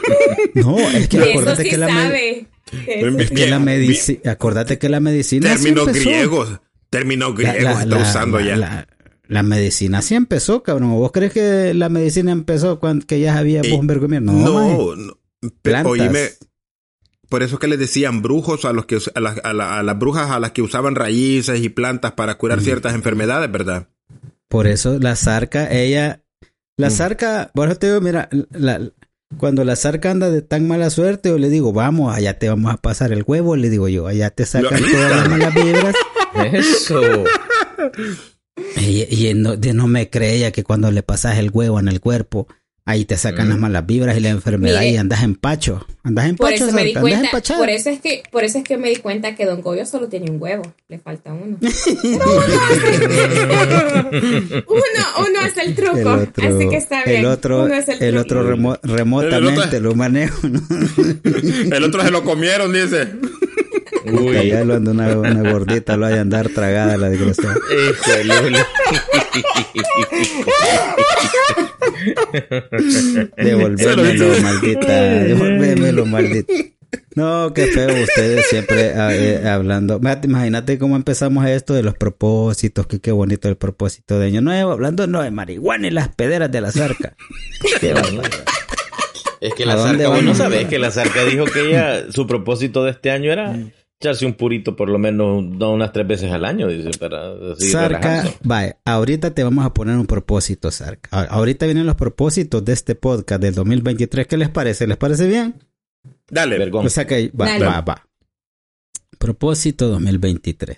No, es que
sí
que la, me-
sabe. Eso
es que la medicina, acordate que la medicina
Términos griegos. Términos
La-
griegos
la-
está
la-
usando
la-
ya.
La, la medicina sí empezó, cabrón. ¿O ¿Vos crees que la medicina empezó cuando que ya había
Eh,
mierda? No,
no, no. Pe-
Plantas.
Oíme, por eso que les decían brujos a los que us- a, las- a la- a las brujas a las que usaban raíces y plantas para curar ciertas enfermedades, ¿verdad?
Por eso la zarca, ella, la zarca, por eso te digo, mira, la- cuando la zarca anda de tan mala suerte, yo le digo, vamos, allá te vamos a pasar el huevo, le digo yo, allá te sacan todas las malas vibras.
Eso.
Y, y no, de- no me creía que cuando le pasas el huevo en el cuerpo, ahí te sacan
Mm.
las malas vibras y la enfermedad
Mire.
y andas en pacho. Andas en
Por
pacho,
eso me di cuenta, por eso es que, por eso es que me di cuenta que Don Goyo solo tiene un huevo, le falta uno. uno, uno hace el truco,
El otro,
así que está bien.
el otro,
uno hace el,
el otro remo- remotamente
El otro-
lo manejo. ¿no?
El otro se lo comieron, dice.
Uy.
Allá lo anda una, una gordita, lo hay a andar tragada la desgracia.
Híjole.
Devolvémelo, maldita. Devolvémelo, maldita. No, qué feo ustedes siempre ah, eh, hablando. Ma- Imagínate cómo empezamos esto de los propósitos, que qué bonito el propósito de año nuevo, hablando no de marihuana y las pederas de la zarca. Qué.
Es que
¿A
la zarca, vos no
vamos?
sabés que la zarca dijo que ella, su propósito de este año era echarse un purito por lo menos no, unas tres veces al año, dice, para así
Sarca,
relajarse.
vaya, ahorita te vamos a poner un propósito, Sarca. A- Ahorita vienen los propósitos de este podcast del 2023. ¿Qué les parece? ¿Les parece bien?
Dale.
Vergón.
O sea que va,
Dale.
va, va. Propósito 2023.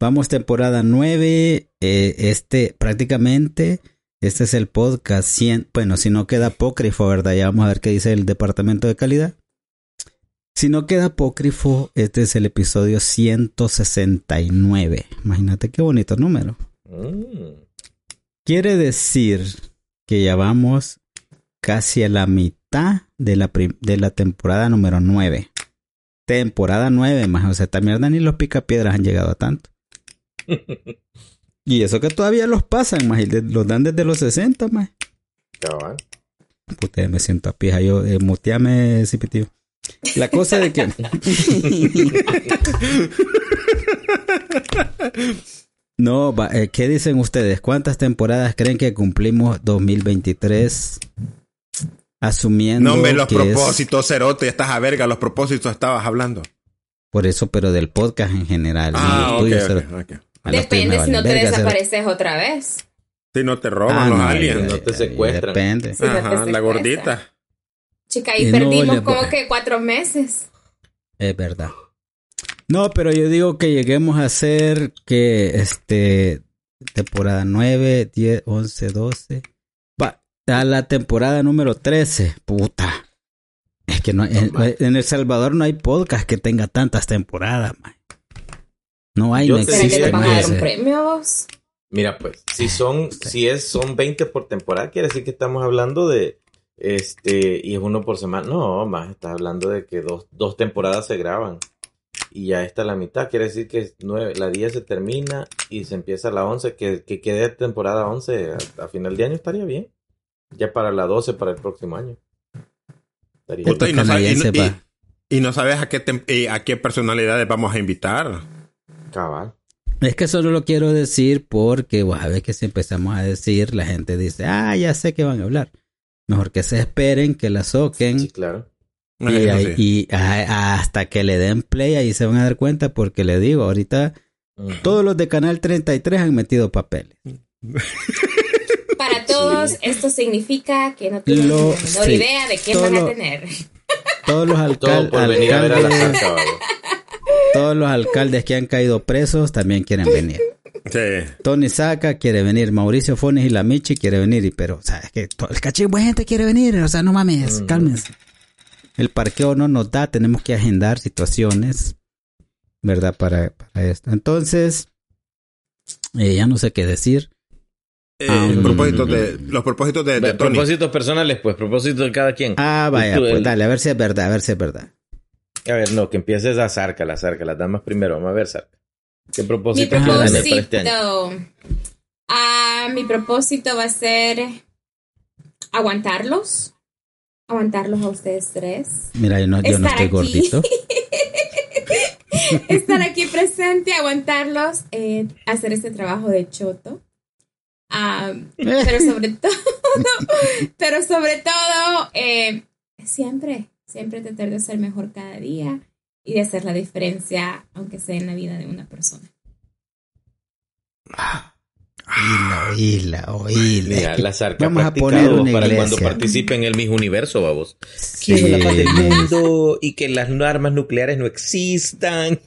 Vamos temporada 9. eh, este prácticamente, este es el podcast 100. Bueno, si no queda apócrifo, ¿verdad? Ya vamos a ver qué dice el departamento de calidad. Si no queda apócrifo, este es el episodio 169. Imagínate qué bonito número.
Mm.
Quiere decir que ya vamos casi a la mitad de la, de la temporada número 9. Temporada 9, más. O sea, esta mierda ni los picapiedras han llegado a tanto. Y eso que todavía los pasan, más. Los dan desde los 60, más. Puta, me siento a pija. Yo, eh, muteame, cipitío. La cosa de que... No, eh, ¿qué dicen ustedes? ¿Cuántas temporadas creen que cumplimos 2023? Asumiendo
No, hombre, los
que es-
propósitos, cerote, estás a verga, los propósitos estabas hablando.
Por eso, pero del podcast en general.
Ah,
Y los tuyos,
ok,
solo-
ok, ok.
a los tuyos
Depende si no te
verga, cero.
desapareces otra vez.
Si no te roban
Ah,
los
no,
aliens.
no te secuestran.
Depende.
Sí, no te
Ajá, la gordita.
Chica, ahí
no
perdimos como que cuatro meses.
Es verdad. No, pero yo digo que lleguemos a hacer que este temporada 9, 10, 11, 12. Va, a la temporada número 13. Puta. Es que no, en, en El Salvador no hay podcast que tenga tantas temporadas, man. No hay,
Yo
no
te
¿Será que
diría
te
existe.
van a dar
man.
un premio a vos?
Mira, pues, si son, si es, son 20 por temporada, quiere decir que estamos hablando de, este, y es uno por semana. No, más, estás hablando de que dos, dos temporadas se graban. Y ya está la mitad, quiere decir que nueve, la 10 se termina y se empieza la 11, que, que quede temporada 11 a, a final de año estaría bien. Ya para la 12 para el próximo año. Estaría
Puta, y, no sabes, y,
canadiense,
y-
pa.
y no sabes a qué, tem- a qué personalidades vamos a invitar.
cabal.
Es que solo lo quiero decir porque, vos sabés que si empezamos a decir, la gente dice, ah, ya sé que van a hablar. Mejor que se esperen, que la soquen.
Sí, claro.
Y,
Eso
ahí-
sí.
y a- hasta que le den play ahí se van a dar cuenta porque le digo, ahorita todos los de Canal 33 han metido papeles.
Para todos, esto significa que no tienen
Lo-
la menor
sí.
idea de quién
Todo
van a tener.
Todos los, alcal-
a a
alcaldes, todos los alcaldes que han caído presos también quieren venir.
Sí.
Tony Saca quiere venir, Mauricio Fones y la Michi quiere venir, y pero, o sea, es que todo el cachín buena gente quiere venir, o sea, no mames,
Mm.
cálmense. El parqueo no nos da, tenemos que agendar situaciones, ¿verdad? Para, para esto. Entonces, eh, ya no sé qué decir.
Eh,
Ah,
los
mm.
propósitos de, los propósitos de, de Tony.
Propósitos personales, pues, propósitos de cada quien.
Ah, vaya,
Tú,
pues
el-
dale, a ver si es verdad, a ver si es verdad.
A ver, no, que empieces a Zarca, la Zarca, las damas primero. Vamos a ver, Zarca. ¿Qué
Mi
propósito quieres tener para este año?
propósito. Ah, mi propósito va a ser aguantarlos. Aguantarlos a ustedes tres.
Mira, yo no, yo no
Estar
estoy
aquí.
gordito.
Estar aquí presente, aguantarlos, eh, hacer este trabajo de choto. Ah, pero sobre todo, pero sobre todo, eh, siempre, siempre tratar de ser mejor cada día y de hacer la diferencia, aunque sea en la vida de una persona.
Oíla, oíla, oíla.
Mira, la Zarca
Vamos a
ha practicado
poner una
para
iglesia.
cuando participe en el Miss Universo, vamos.
Sí.
Quiero la paz del mundo y que las armas nucleares no existan.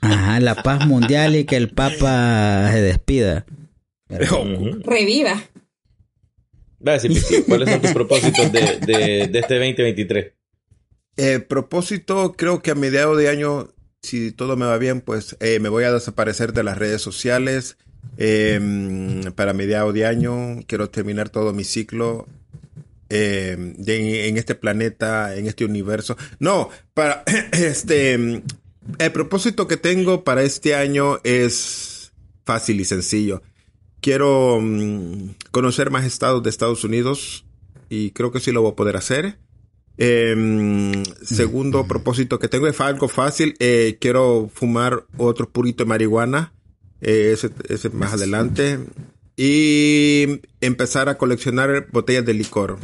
Ajá, la paz mundial y que el Papa se despida.
Reviva.
Va a decir, ¿cuáles son tus propósitos de, de, de este 2023?
Eh, propósito, creo que a mediados de año, si todo me va bien, pues eh, me voy a desaparecer de las redes sociales. Eh, para mediados de año quiero terminar todo mi ciclo eh, de- en este planeta, en este universo. No, para este el propósito que tengo para este año es fácil y sencillo. Quiero mm, conocer más estados de Estados Unidos y creo que sí lo voy a poder hacer. Em, segundo propósito que tengo es algo fácil. eh, quiero fumar otro purito de marihuana. eh, ese, ese más adelante. Y empezar a coleccionar botellas de licor.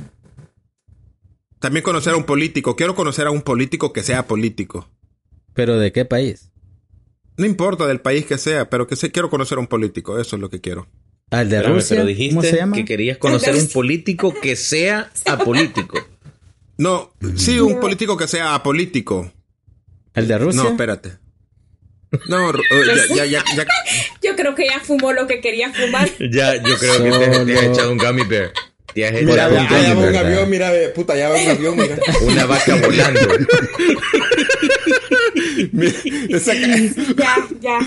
También conocer a un político. Quiero conocer a un político que sea político.
¿Pero de qué país?
No importa del país que sea, pero que se quiero conocer a un político. Eso es lo que quiero.
¿Al de Rusia?
pero
¿Cómo
dijiste
se llama?
que querías conocer un político que sea apolítico.
No, sí, un político que sea apolítico.
¿El de Rusia?
No, espérate. No, ru- eh, ya, ya, ya, ya-
Yo creo que ya fumó lo que quería fumar.
Ya, yo creo que te, te has echado un gummy bear. Te has
Mira,
echado
ve,
un gummy
un
bear.
avión, mira, puta, va un avión, mira.
Una vaca volando.
Mira,
Ya, ya.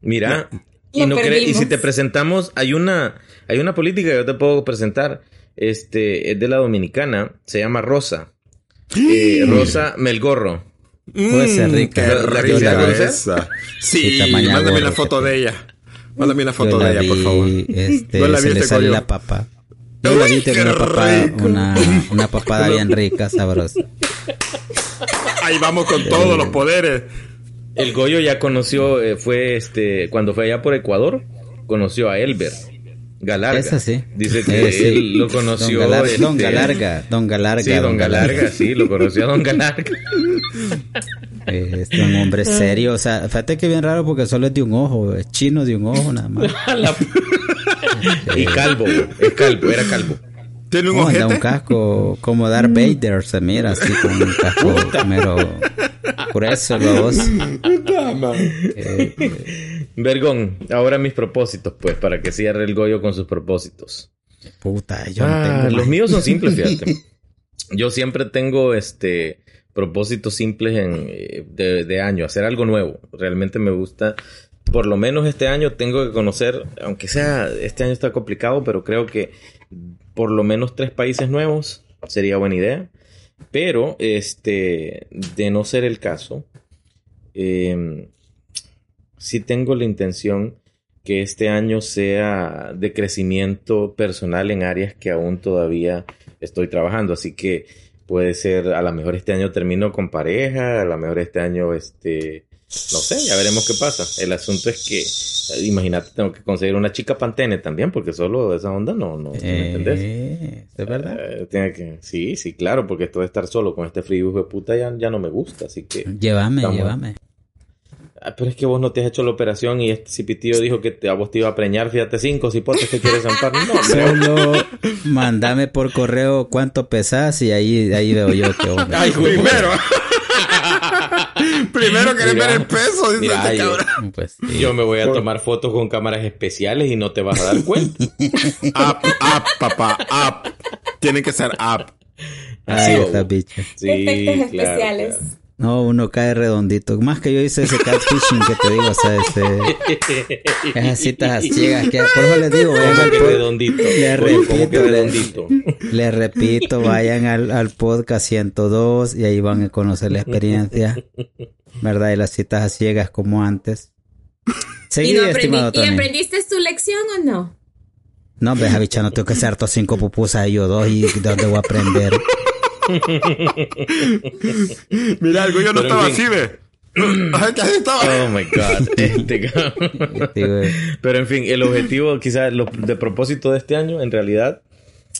Mira, y, no cre- y si te presentamos, hay una, hay una política que yo te puedo presentar. Este es de la dominicana, se llama Rosa. Eh, Rosa Melgorro.
Puede ser rica.
qué
¿La-
rica esa.
Sí,
mándame la
que
foto de ella. Mándame una foto
la
de ella, por favor.
Este,
No la
se le sale la papa. Yo la una papa,
rico.
una, una papada bien rica, sabrosa.
Ahí vamos con todos los poderes.
El Goyo ya conoció, eh, fue este, cuando fue allá por Ecuador, conoció a Elber. Galarga.
Esa sí.
Dice que
Eh, sí.
él lo conoció.
Don, Galar-
este,
Don Galarga. Don Galarga.
Sí, Don Galarga, sí, lo conoció a Don Galarga.
Eh, Es un hombre serio. O sea, fíjate que bien raro porque solo es de un ojo. Es chino de un ojo nada más.
y calvo, es calvo, era calvo.
¿Tiene un
Oh, anda un casco como Darth Vader. Se mira así con un casco mero grueso, babos. Eh,
Vergón, ahora mis propósitos, pues, para que cierre el Goyo con sus propósitos.
puta, yo
Ah,
no tengo
los míos son simples, fíjate. Yo siempre tengo este propósitos simples en, eh, de, de año, hacer algo nuevo. Realmente me gusta. Por lo menos este año tengo que conocer, aunque sea, este año está complicado, pero creo que por lo menos tres países nuevos sería buena idea. Pero, este, de no ser el caso, eh, sí tengo la intención que este año sea de crecimiento personal en áreas que aún todavía estoy trabajando. Así que puede ser, a lo mejor este año termino con pareja, a lo mejor este año, este, no sé, ya veremos qué pasa. El asunto es que, imagínate, tengo que conseguir una chica pantene también, porque solo esa onda no, no, ¿me entendés?
Eh, ¿Es verdad?
Eh, tiene que, sí, sí, claro, porque esto de estar solo con este frío de puta ya, ya no me gusta, así que...
Llévame,
Estamos-
llévame.
Ah, pero es que vos no te has hecho la operación y este cipitío dijo que te- a vos te iba a preñar, fíjate, cinco cipotes que quieres zampar. No.
Solo mandame por correo cuánto pesas y ahí, ahí veo yo qué onda.
Ay,
Primero. Primero querés
Mira,
ver el peso, dice
mira,
este
yo-
cabrón.
Pues sí.
Yo me voy a tomar fotos con cámaras especiales y no te vas a dar cuenta.
Up, up, papá, up. Tiene que ser up.
Así,
Ay,
bobo.
esta bicha.
Sí,
Efectos
claro,
especiales.
claro.
No, uno cae redondito. Más que yo hice ese catfishing que te digo, o sea, ese, esas citas ciegas que por eso les digo, vayan al
redondito.
Le
Oye, como que
repito, le-
redondito.
les repito, vayan al, al podcast 102 y ahí van a conocer la experiencia, ¿verdad? Y las citas a ciegas como antes. Seguí,
¿Y, no ¿Y aprendiste tu lección o no?
No, ves, bicha, no tengo que hacer hartos cinco pupusas yo dos y de dónde voy a aprender.
Mira, algo yo no
Pero en
estaba
fin.
así, ve. Estaba.
Oh my god. Este.
Este.
Pero en fin, el objetivo, quizás lo de propósito de este año, en realidad,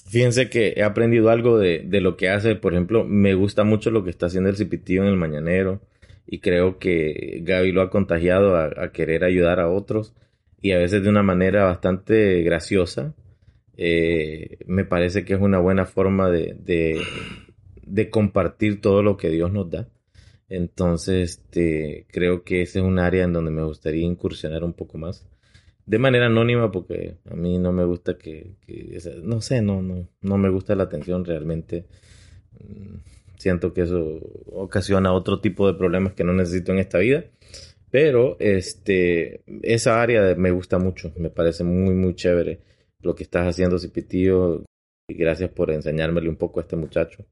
fíjense que he aprendido algo de, de lo que hace. Por ejemplo, me gusta mucho lo que está haciendo el Cipitío en el Mañanero. Y creo que Gaby lo ha contagiado a, a querer ayudar a otros. Y a veces de una manera bastante graciosa. Eh, me parece que es una buena forma de, de, de compartir todo lo que Dios nos da. Entonces, este, creo que ese es un área en donde me gustaría incursionar un poco más. De manera anónima, porque a mí no me gusta que, que- no sé, no, no, no me gusta la atención realmente. Mm, Siento que eso ocasiona otro tipo de problemas que no necesito en esta vida. Pero, este, esa área me gusta mucho, me parece muy, muy chévere lo que estás haciendo, Cipitío. Y gracias por enseñármele un poco a este muchacho.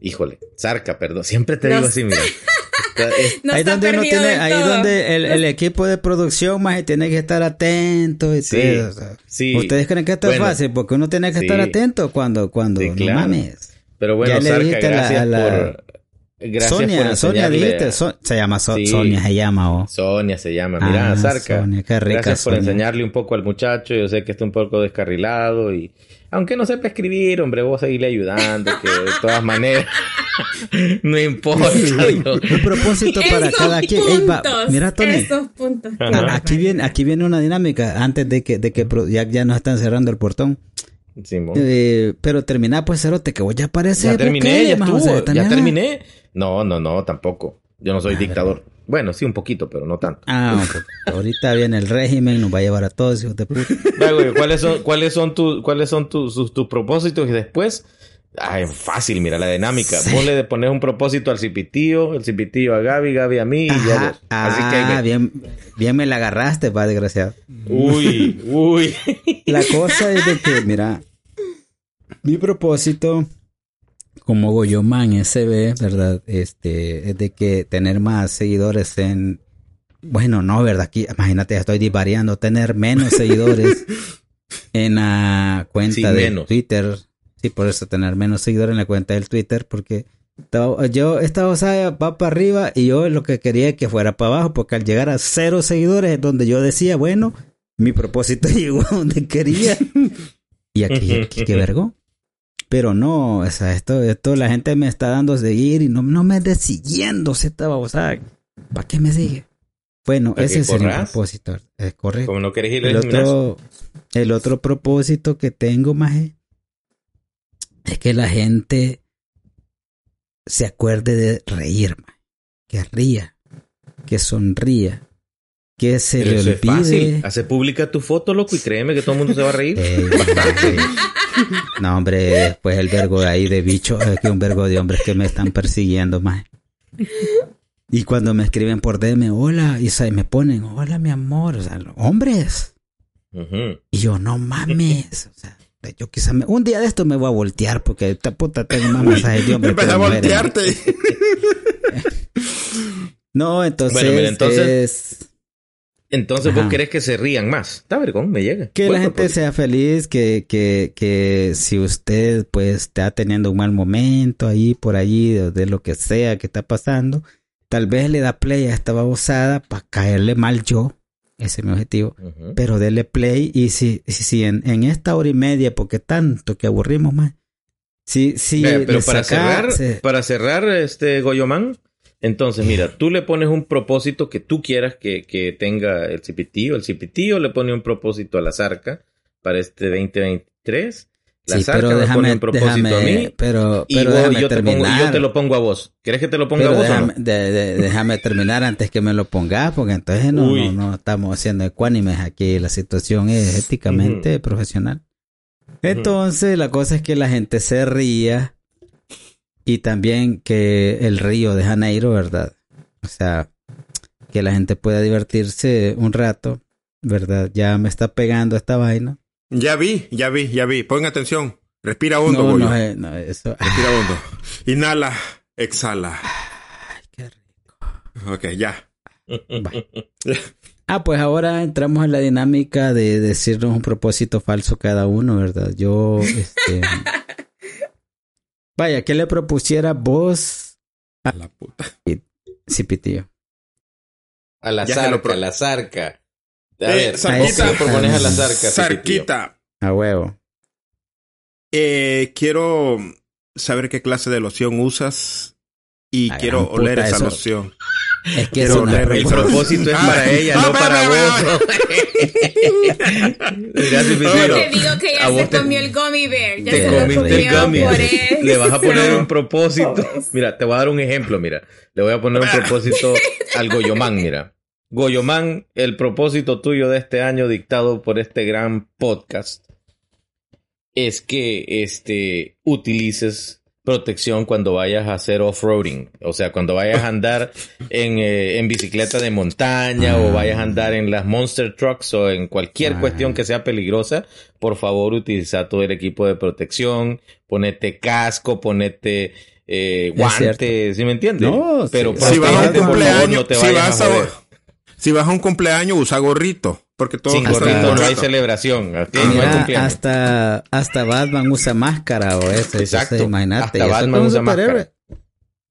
Híjole, Zarca, perdón, siempre te digo así, mira. Es-
No
ahí donde uno tiene, ahí
todo.
donde el, el equipo de producción más tiene que estar atento y
Sí,
todo, o sea.
sí.
Ustedes creen que esto
Bueno,
es fácil porque uno tiene que
sí.
estar atento cuando, cuando,
Sí,
no
claro.
mames.
Pero bueno,
Ya le a la-
gracias
a la-
por. Gracias
Sonia,
por
Sonia dijiste,
a-
So- se llama So-
Sí.
Sonia, se llama, oh.
Sonia se llama. Mira,
Ah,
Zarca.
Sonia, qué rica
gracias por
Sonia.
enseñarle un poco al muchacho. Yo sé que está un poco descarrilado y. Aunque no sepa escribir, hombre, vos seguirle ayudando, que de todas maneras. no importa.
Un propósito para
Esos
cada quien. Ey, va, mira, Tony.
Esos puntos.
Aquí viene, aquí viene una dinámica antes de que, de que ya, ya nos están cerrando el portón.
Simón.
Eh, pero termina pues cerote que vos ya pareces
ya terminé, ya
o
estuvo.
sea,
ya terminé. No, no, no, tampoco. Yo no soy dictador. Bueno, sí, un poquito, pero no tanto.
Ah, ok. ahorita viene el régimen, nos va a llevar a todos, hijos de puta.
¿cuáles son, cuáles son, tus cuáles son tus, tus, tus propósitos? Y después, ay, fácil, mira la dinámica. Vos le pones un propósito al cipitío, el cipitío a Gaby, Gaby a mí y ya vos. Así que
Ah,
ve.
bien, bien me la agarraste, va, desgraciado.
Uy, uy.
La cosa es de que, mira, mi propósito como Goyoman SB, ¿verdad? Este, es de que tener más seguidores en... Bueno, no, ¿verdad? Aquí, imagínate, ya estoy divariando, tener menos seguidores en la cuenta
Sí,
de
menos.
Twitter. Sí, por eso tener menos seguidores en la cuenta del Twitter, porque yo, esta osada va para arriba y yo lo que quería es que fuera para abajo, porque al llegar a cero seguidores es donde yo decía, bueno, mi propósito llegó a donde quería. Y aquí, aquí qué vergo. Pero no, o sea, esto, esto la gente me está dando a seguir y no, no me esté siguiendo, se estaba, o sea, ¿para qué me sigue? Bueno,
¿Para
ese es el propósito, es correcto.
Como no querés ir
El
al
otro, el otro propósito que tengo, Maje, es que la gente se acuerde de reír, maje. que ría, que sonría, que se
Pero
le
eso es fácil.
olvide.
Hace pública tu foto, loco, y créeme que todo el mundo se va a reír.
Maje. No, hombre, después el vergo de ahí de bicho, es que un vergo de hombres que me están persiguiendo, más. Y cuando me escriben por DM, hola, y y me ponen, hola, mi amor, o sea, hombres. Y yo, no mames. O sea, yo quizás me- un día de esto me voy a voltear porque esta puta tengo más mensajes de
Empieza
de
a voltearte.
No, entonces,
Bueno, mira, entonces-
es
Entonces
Ajá.
vos querés que se rían más. Está vergón, me llega.
que la gente
propósito.
sea feliz, que, que, que si usted pues está teniendo un mal momento ahí, por allí, de, de lo que sea que está pasando, tal vez le da play a esta babosada para caerle mal yo. Ese es mi objetivo. Pero dele play y si, si, si en, en esta hora y media, porque tanto que aburrimos más. Si, si
Vea, pero para
saca-
cerrar,
se-
para cerrar este Goyomán, entonces mira, tú le pones un propósito que tú quieras que, que tenga el cipitío. El cipitío le pone un propósito a la zarca para este 2023. La
Sí, pero
pone un propósito
déjame-
a mí.
pero-
y, vos- yo, te pongo, y yo te lo pongo a vos. ¿Querés que te lo ponga
Pero
a vos o
déjame,
no?
de- de- déjame terminar antes que me lo pongas, porque entonces no, no, no estamos haciendo ecuánimes aquí. La situación es éticamente profesional. Entonces, la cosa es que la gente se ría y también que el río de Janeiro, ¿verdad? O sea, que la gente pueda divertirse un rato, ¿verdad? Ya me está pegando esta vaina.
Ya vi, ya vi, ya vi. Pon atención. Respira hondo,
no, no, es- no, eso.
Respira hondo. Inhala, exhala. Ok, ya.
Ah, pues ahora entramos en la dinámica de decirnos un propósito falso cada uno, ¿verdad? Yo, este... Vaya, ¿qué le propusiera vos
a la puta?
Sí, pitío.
A la
Ya
zarca, a la zarca. A
Eh,
ver,
zarquita.
¿vos qué le propones a la zarca?
Zarquita.
A huevo.
Eh, quiero saber qué clase de loción usas y quiero
puta,
oler esa
eso-
loción.
Es que no es
El propósito es
Ah,
para ella,
ah,
no para
va,
vos. Mira,
Te digo que ya se
te-
comió el gummy bear. Ya
te
se lo
comiste el gummy.
por eso.
Le vas a poner un propósito. Mira, te voy a dar un ejemplo, mira. Le voy a poner un propósito al Goyomán, mira. Goyomán, el propósito tuyo de este año dictado por este gran podcast es que este utilices protección cuando vayas a hacer off-roading. O sea, cuando vayas a andar en, eh, en bicicleta de montaña o vayas a andar en las monster trucks o en cualquier
Ah.
cuestión que sea peligrosa, por favor utiliza todo el equipo de protección, ponete casco, ponete eh,
Es
guantes, ¿sí me entiendes?
No,
Pero
sí.
Si vas a un
protégete, por favor,
cumpleaños,
no te
si
vayas
vas
a
a. si vas a un cumpleaños, usa gorrito. Porque todo
Sin
hasta-
gorrito no hay celebración. ¿ok? No hay
Mira,
cumpleaños.
hasta, hasta Batman usa máscara o eso.
Exacto.
Entonces, imagínate.
Hasta Batman usa máscara.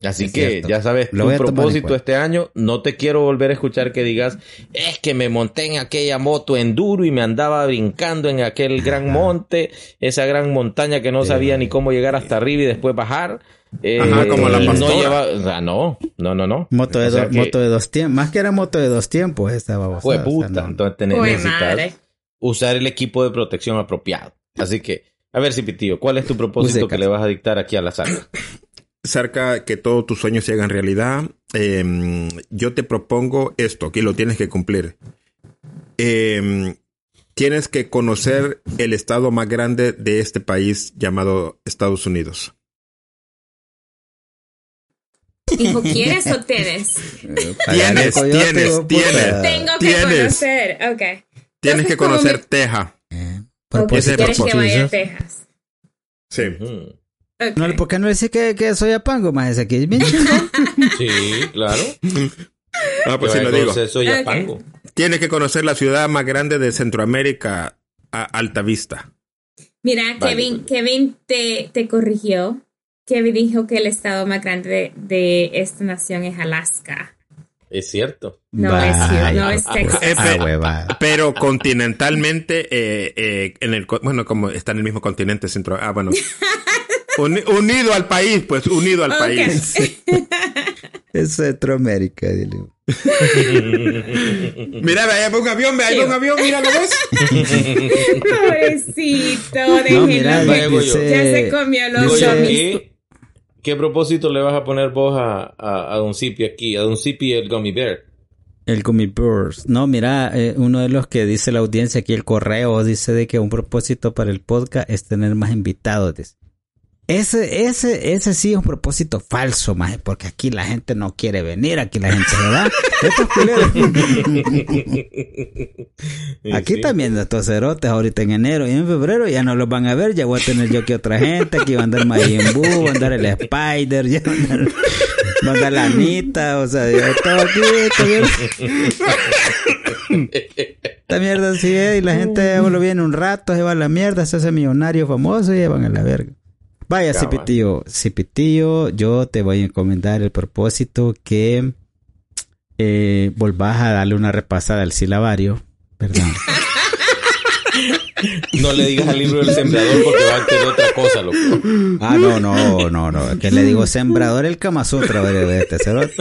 Así
Es
que
cierto.
ya sabes,
Lo
tu propósito este año, no te quiero volver a escuchar que digas, es que me monté en aquella moto enduro y me andaba brincando en aquel gran monte, esa gran montaña que no sabía ni cómo llegar hasta arriba y después bajar. Eh,
Ajá, como la
no
pastora.
lleva, o sea, no, no, no, no.
Moto de,
O sea
do-
que
moto de dos tiempos. Más que era moto de dos tiempos esta babosada.
Fue
o sea,
puta.
no-
Entonces necesitas
madre.
usar el equipo de protección apropiado. Así que, a ver, Cipitío, ¿cuál es tu propósito
Use
que le vas a dictar aquí a la sala?
cerca que todos tus sueños se hagan realidad. Eh, yo te propongo esto, que lo tienes que cumplir. Eh, tienes que conocer el estado más grande de este país llamado Estados Unidos.
Dijo, ¿quieres o tienes?
Tienes, tienes, tienes.
Tengo que
Tienes.
conocer. Ok.
Tienes
Entonces,
que conocer Ese el
quieres que vaya a Texas.
Sí.
Ujú.
Ok.
No, ¿Por qué no dice que, que soy apango, más ese aquí? es bien chingón.
Sí, claro.
Ah, pues
Que
sí lo
a
digo.
conocer Soy
Ok.
Apango.
Tienes que conocer la ciudad más grande de Centroamérica, a Alta Vista.
Mira,
Vale,
Kevin,
pues.
Kevin te, te corrigió. Kevin dijo que el estado más grande de, de esta nación es Alaska.
Es cierto.
No es cierto, no es Texas.
Eh,
Ah,
pe-
hueva.
pero continentalmente, eh, eh, en el, co- bueno, como está en el mismo continente centro, ah, bueno, Uni- unido al país, pues, unido al país.
Es Centroamérica, dile.
Mira, ahí va un avión, ve, ahí va un avión, mira, ¿lo ves?
Pobrecito,
No,
déjenlo.
mira,
yo.
ya se comió los zombies.
¿Qué, ¿qué propósito le vas a poner vos a, a, Don Zipi aquí? A Don Zipi el Gummy Bear.
El Gummy Bears. No, mira, eh, uno de los que dice la audiencia aquí, el correo, dice de que un propósito para el podcast es tener más invitados. Ese, ese, ese sí es un propósito falso, más porque aquí la gente no quiere venir, aquí la gente se va. Estos culeros. Aquí
Sí.
también estos cerotes ahorita en enero y en febrero ya no los van a ver, ya voy a tener yo que otra gente, aquí va a andar Majin Buu, va a andar el Spider, ya va a andar, va a andar la Anita, o sea, ya todo aquí, mierda, esta mierda así es, y la gente solo viene un rato, se va a la mierda, se hace millonario famoso y ya van a la verga. Vaya. Cipitío, Cipitío, yo te voy a encomendar el propósito que eh, volvás a darle una repasada al silabario, perdón.
No le digas al libro del sembrador porque va a tener otra cosa, loco.
Ah, no, no, no, no. Que le digo sembrador el Kama Sutra de, este cerote.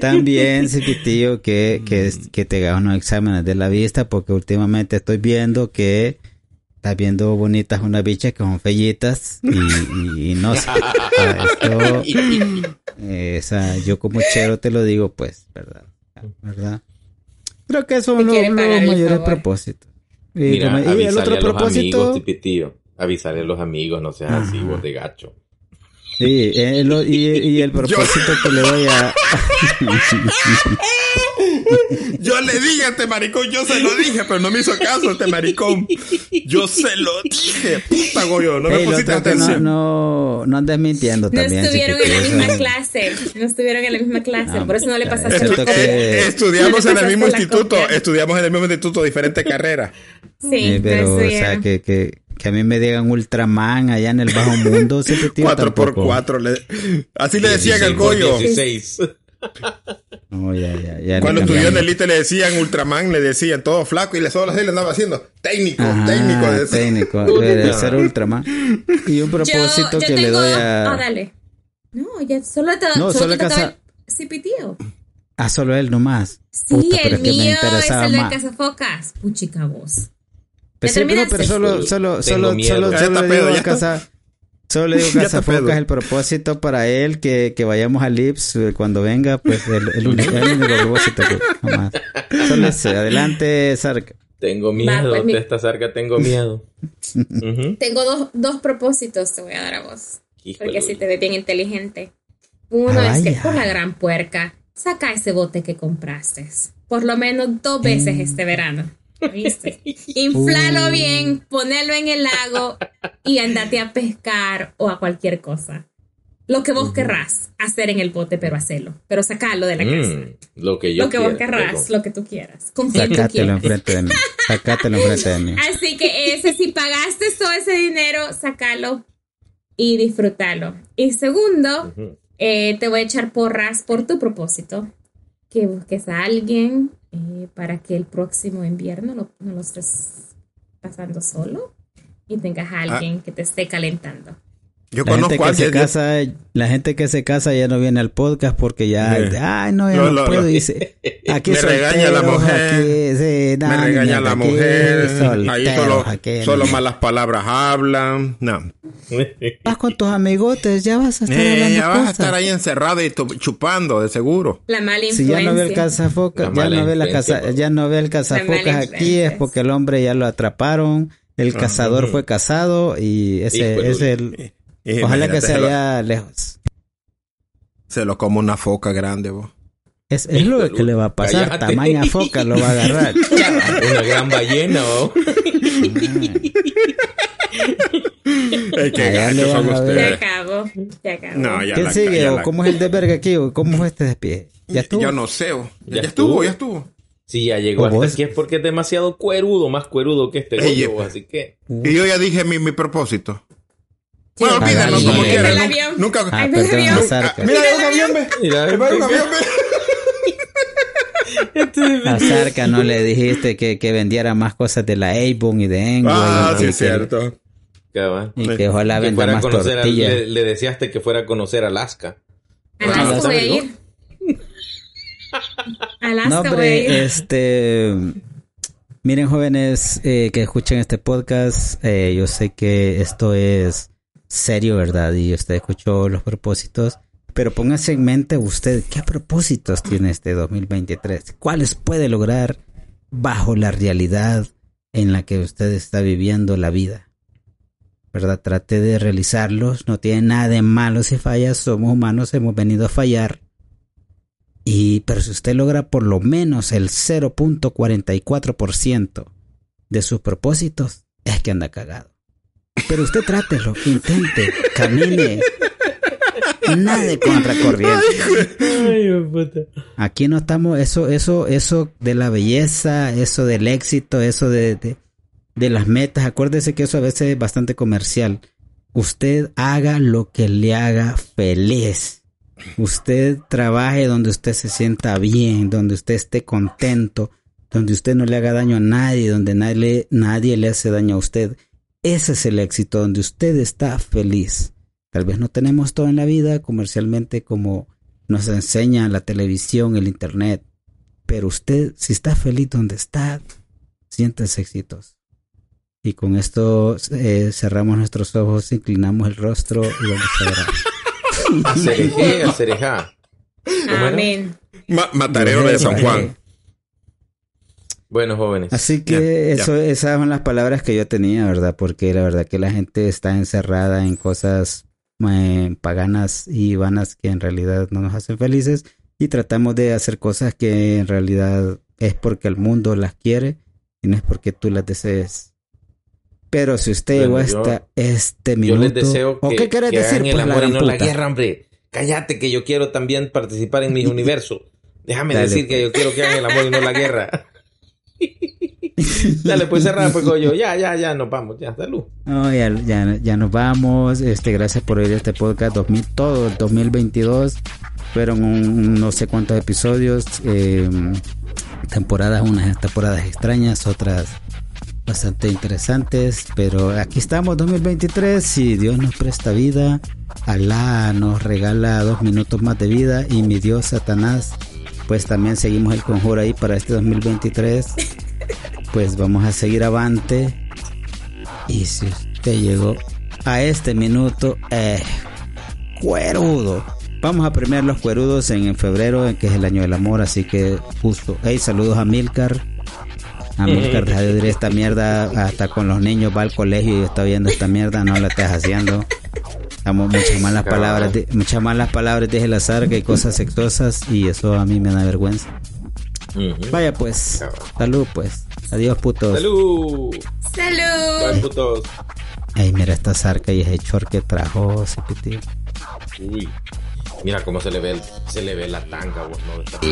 También, Cipitío, que, que, que te hagas unos exámenes de la vista, porque últimamente estoy viendo que estás viendo bonitas unas bichas que son fellitas y, no sé. Ah, Esto, eh, o sea, yo como chero te lo digo, pues, ¿verdad? ¿Verdad? Creo que son los, los
el
mayores propósitos. Y,
Mira,
y el otro
a los
propósito.
amigos, Tipitío. Avísale a los amigos, no seas así, vos de gacho.
Sí, eh, lo- y, y el propósito que le doy a.
Yo le dije a este maricón, yo se lo dije, pero no me hizo caso este maricón. Yo se lo dije, puta Goyo, no me
Ey, lo
pusiste
que no,
atención.
no, no andes mintiendo
No
también.
estuvieron en la misma
eso-
clase. No estuvieron en la misma clase.
Ah,
por eso no le pasaste
esto
la
que-
copia.
Estudiamos
No
en el mismo instituto,
copia.
estudiamos en el mismo instituto, diferente carrera.
Sí,
Eh, pero, o sea, que, que, que a mí me digan Ultraman allá en el bajo mundo, tío
4 por
tampoco.
4 Así le decían al
16 por
Goyo.
16.
No, ya, ya, ya
Cuando
le
estudió en
cambiamos.
el ITE le decían Ultraman, le decían todo flaco y le solo así le andaba haciendo técnico,
Ajá,
técnico. de
técnico, debe ser Ultraman. Y un propósito
yo, yo
que le
tengo...
doy a.
Ah, dale. No, ya solo te,
No,
solo
solo casa-
cipitío.
Ah, solo él nomás.
Sí,
Puta, pero
el
es que me
mío es el de
más.
Cazacocas. Puchica vos.
Pues
¿Ya
sí, pero, pero solo, solo, solo,
miedo.
solo,
Ya
solo Solo le digo
pedo.
Focas el propósito para él que, que vayamos al Lips eh, cuando venga, pues el, el único, el único propósito que jamás. Solo ese, adelante, Sark.
Tengo miedo
pues, mi-
de esta zarca, tengo miedo. Ujú.
Tengo dos, dos propósitos te voy a dar a vos.
Híjole.
Porque si te ves bien inteligente. Uno
Ah,
es que por la gran puerca, saca ese bote que compraste. Por lo menos dos veces este verano. ¿Viste? Inflalo
Uh.
bien, ponelo en el lago y andate a pescar o a cualquier cosa. Lo que vos querrás hacer en el bote, pero hacelo. Pero sacalo de la casa.
Mm, lo que yo
lo que vos querrás, lo que tú quieras. Con
Sacátelo enfrente de mí. Sacátelo enfrente de mí.
Así que ese, si pagaste todo ese dinero, sacalo y disfrútalo. Y segundo, eh, te voy a echar porras por tu propósito. Que busques a alguien eh, para que el próximo invierno lo- no lo estés pasando solo y tengas a alguien que te esté calentando.
Yo
La gente,
conozco a
que se
alguien.
casa, la gente que se casa ya no viene al podcast porque ya,
Sí.
ay, no, ya
Lo-
no,
lo-
puedo.
lo-
dice, aquí
Me regaña la mujer.
aquí, sí, no,
me regaña la
aquí,
mujer. Ahí solo,
aquí,
solo
ni-
malas palabras hablan. No.
Vas con tus amigotes, ya vas a estar
Eh,
hablando
ya vas a estar ahí encerrado y chupando, de seguro.
La mala
Si
influencia.
ya no ve el cazafoca,
La
ya no ve la casa,
pues.
ya no ve el cazafocas aquí es porque el hombre ya lo atraparon, el cazador
ujú.
fue cazado y ese
Híjole.
es el
Y
ojalá que sea allá lejos.
Se lo come una foca grande, vos.
Es, es lo que le va a pasar,
Cállate.
tamaña foca lo va a agarrar.
Una gran ballena, ¿o?
Ey, qué gachos son
acabó.
No, ya
¿Qué
la-
sigue?
ya
o
la-
¿Cómo es el de verga aquí? o ¿Cómo es este despie? ¿Ya estuvo?
Yo no sé, vos. Ya,
Ya
ya estuvo, ya estuvo.
Sí, ya llegó
¿O
hasta
vos?
aquí es porque es demasiado cuerudo, más cuerudo que este
Ey, eh.
así que...
Y yo ya dije mi, mi propósito. Bueno, olvídenlo como quieran.
el
nu-
avión.
Nunca.
Ah, perdón,
avión.
Azarca.
Mira, hay un avión, ve.
Mira,
un avión, ve.
A Zarca no le dijiste que, que vendiera más cosas de la Avon y de Engway.
Ah, sí,
que-
es cierto.
Y que ojalá
Que
venda más tortillas.
le, le deseaste que fuera a conocer Alaska.
Alaska
Ah,
voy a
¿sabes,
ir. Alaska
No,
voy a
hombre,
ir.
este. Miren, jóvenes eh, que escuchen este podcast, eh, yo sé que esto es serio, ¿verdad? Y usted escuchó los propósitos, pero póngase en mente usted qué propósitos tiene este 2023, cuáles puede lograr bajo la realidad en la que usted está viviendo la vida. ¿Verdad? Trate de realizarlos, no tiene nada de malo si falla, somos humanos, hemos venido a fallar. Y, pero si usted logra por lo menos el 0.44% de sus propósitos, es que anda cagado. Pero usted trátelo, intente, camine. Nada de contracorriente. Aquí no estamos, eso, eso, eso de la belleza, eso del éxito, eso de, de, de las metas. Acuérdese que eso a veces es bastante comercial. Usted haga lo que le haga feliz. Usted trabaje donde usted se sienta bien, donde usted esté contento, donde usted no le haga daño a nadie, donde nadie, nadie le hace daño a usted. Ese es el éxito, donde usted está feliz. Tal vez no tenemos todo en la vida comercialmente como nos enseña la televisión, el internet, pero usted, si está feliz donde está, siéntese exitoso. Y con esto eh, cerramos nuestros ojos, inclinamos el rostro y vamos a orar.
Acerejé, acerejá.
Amén.
Ma- Matareo de San Juan.
Bueno, jóvenes.
Así que
Ya, ya.
eso, esas son las palabras que yo tenía, ¿verdad? Porque la verdad que la gente está encerrada en cosas eh, paganas y vanas que en realidad no nos hacen felices y tratamos de hacer cosas que en realidad es porque el mundo las quiere y no es porque tú las desees. Pero si usted llegó
Bueno, yo-
hasta este
Yo
minuto,
les deseo
¿o
que,
qué querés
que
decir?
hagan el
Pues, la
amor y no la guerra, hombre. Cállate que yo quiero también participar en mis universos. Déjame
Dale,
decir que
pues.
yo quiero que hagan el amor y no la guerra. Dale, pues cerrar, pues yo. Ya, ya, ya, nos vamos. Ya, salud.
No, ya, ya, ya nos vamos. Este, gracias por oír este podcast 2000, todo el 2022. Fueron un- no sé cuántos episodios, eh, temporadas, unas temporadas extrañas, otras bastante interesantes. Pero aquí estamos 2023. Si Dios nos presta vida, Alá nos regala dos minutos más de vida y mi Dios Satanás, pues también seguimos el conjuro ahí para este 2023. Pues vamos a seguir avante. Y si usted llegó a este minuto, eh, cuerudo. Vamos a premiar los cuerudos en, en febrero, en que es el año del amor, así que justo. Hey, saludos a Milcar. A Milcar, de oír esta mierda. Hasta con los niños va al colegio y está viendo esta mierda, no la estás haciendo. Muchas malas
Cabrón.
palabras, de- muchas malas palabras dije el azar, que hay cosas sexosas y eso a mí me da vergüenza. Vaya pues,
Cabrón.
salud pues. Adiós putos.
Salud.
Salud.
Bye, putos.
Ay, mira esta zarca y ese short que trajo Cipiti.
Uy. Mira cómo se le ve, el- se le ve la tanga,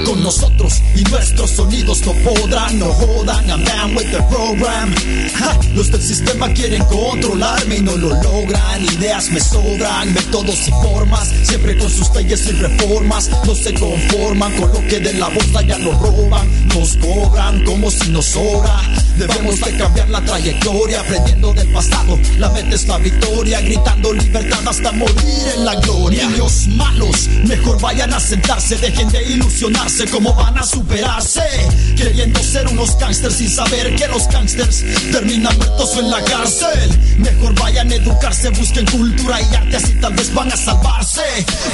Con nosotros y nuestros sonidos no podrán, no jodan, I'm down with the program. Los del sistema quieren controlarme y no lo logran. Ideas me sobran, métodos y formas, siempre con sus leyes y reformas. No se conforman con lo que de la bolsa ya nos roban, nos cobran como si nos sobra. Debemos de cambiar la trayectoria, aprendiendo del pasado. La meta es la victoria, gritando libertad hasta morir en la gloria. Niños malos, mejor vayan a sentarse, dejen de ilusionarse, cómo van a superarse. Queriendo ser unos gangsters sin saber que los gangsters terminan muertos en la cárcel. Mejor vayan a educarse, busquen cultura y arte, así tal vez van a salvarse.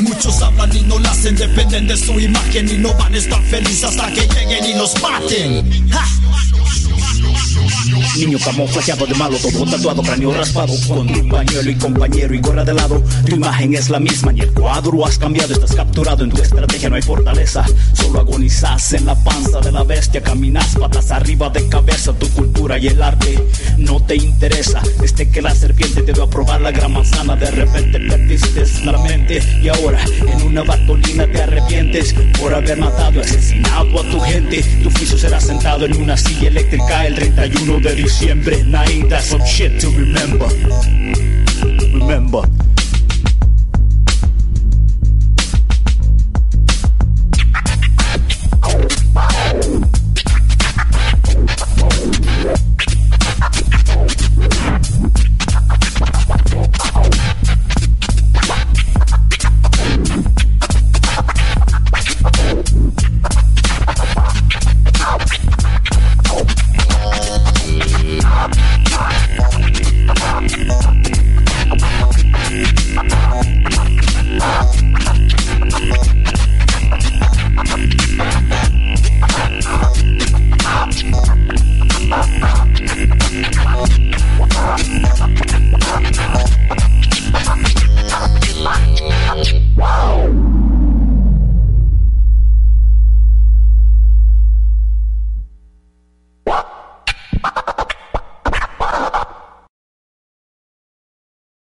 Muchos hablan y no lo hacen, dependen de su imagen y no van a estar felices hasta que lleguen y los maten. ¡Ja!
Niño camuflajeado de malo, todo tatuado, cráneo raspado Con tu pañuelo y compañero y gorra de lado. Tu imagen es la misma, ni el cuadro has cambiado Estás capturado en tu estrategia, no hay fortaleza. Solo agonizas en la panza de la bestia Caminas patas arriba de cabeza Tu cultura y el arte no te interesa. Desde que la serpiente te dio a probar la gran manzana De repente perdiste la mente Y ahora en una bartolina te arrepientes Por haber matado, asesinado a tu gente. Tu juicio será sentado en una silla eléctrica El 31 de diciembre Naida, some shit to remember. Remember,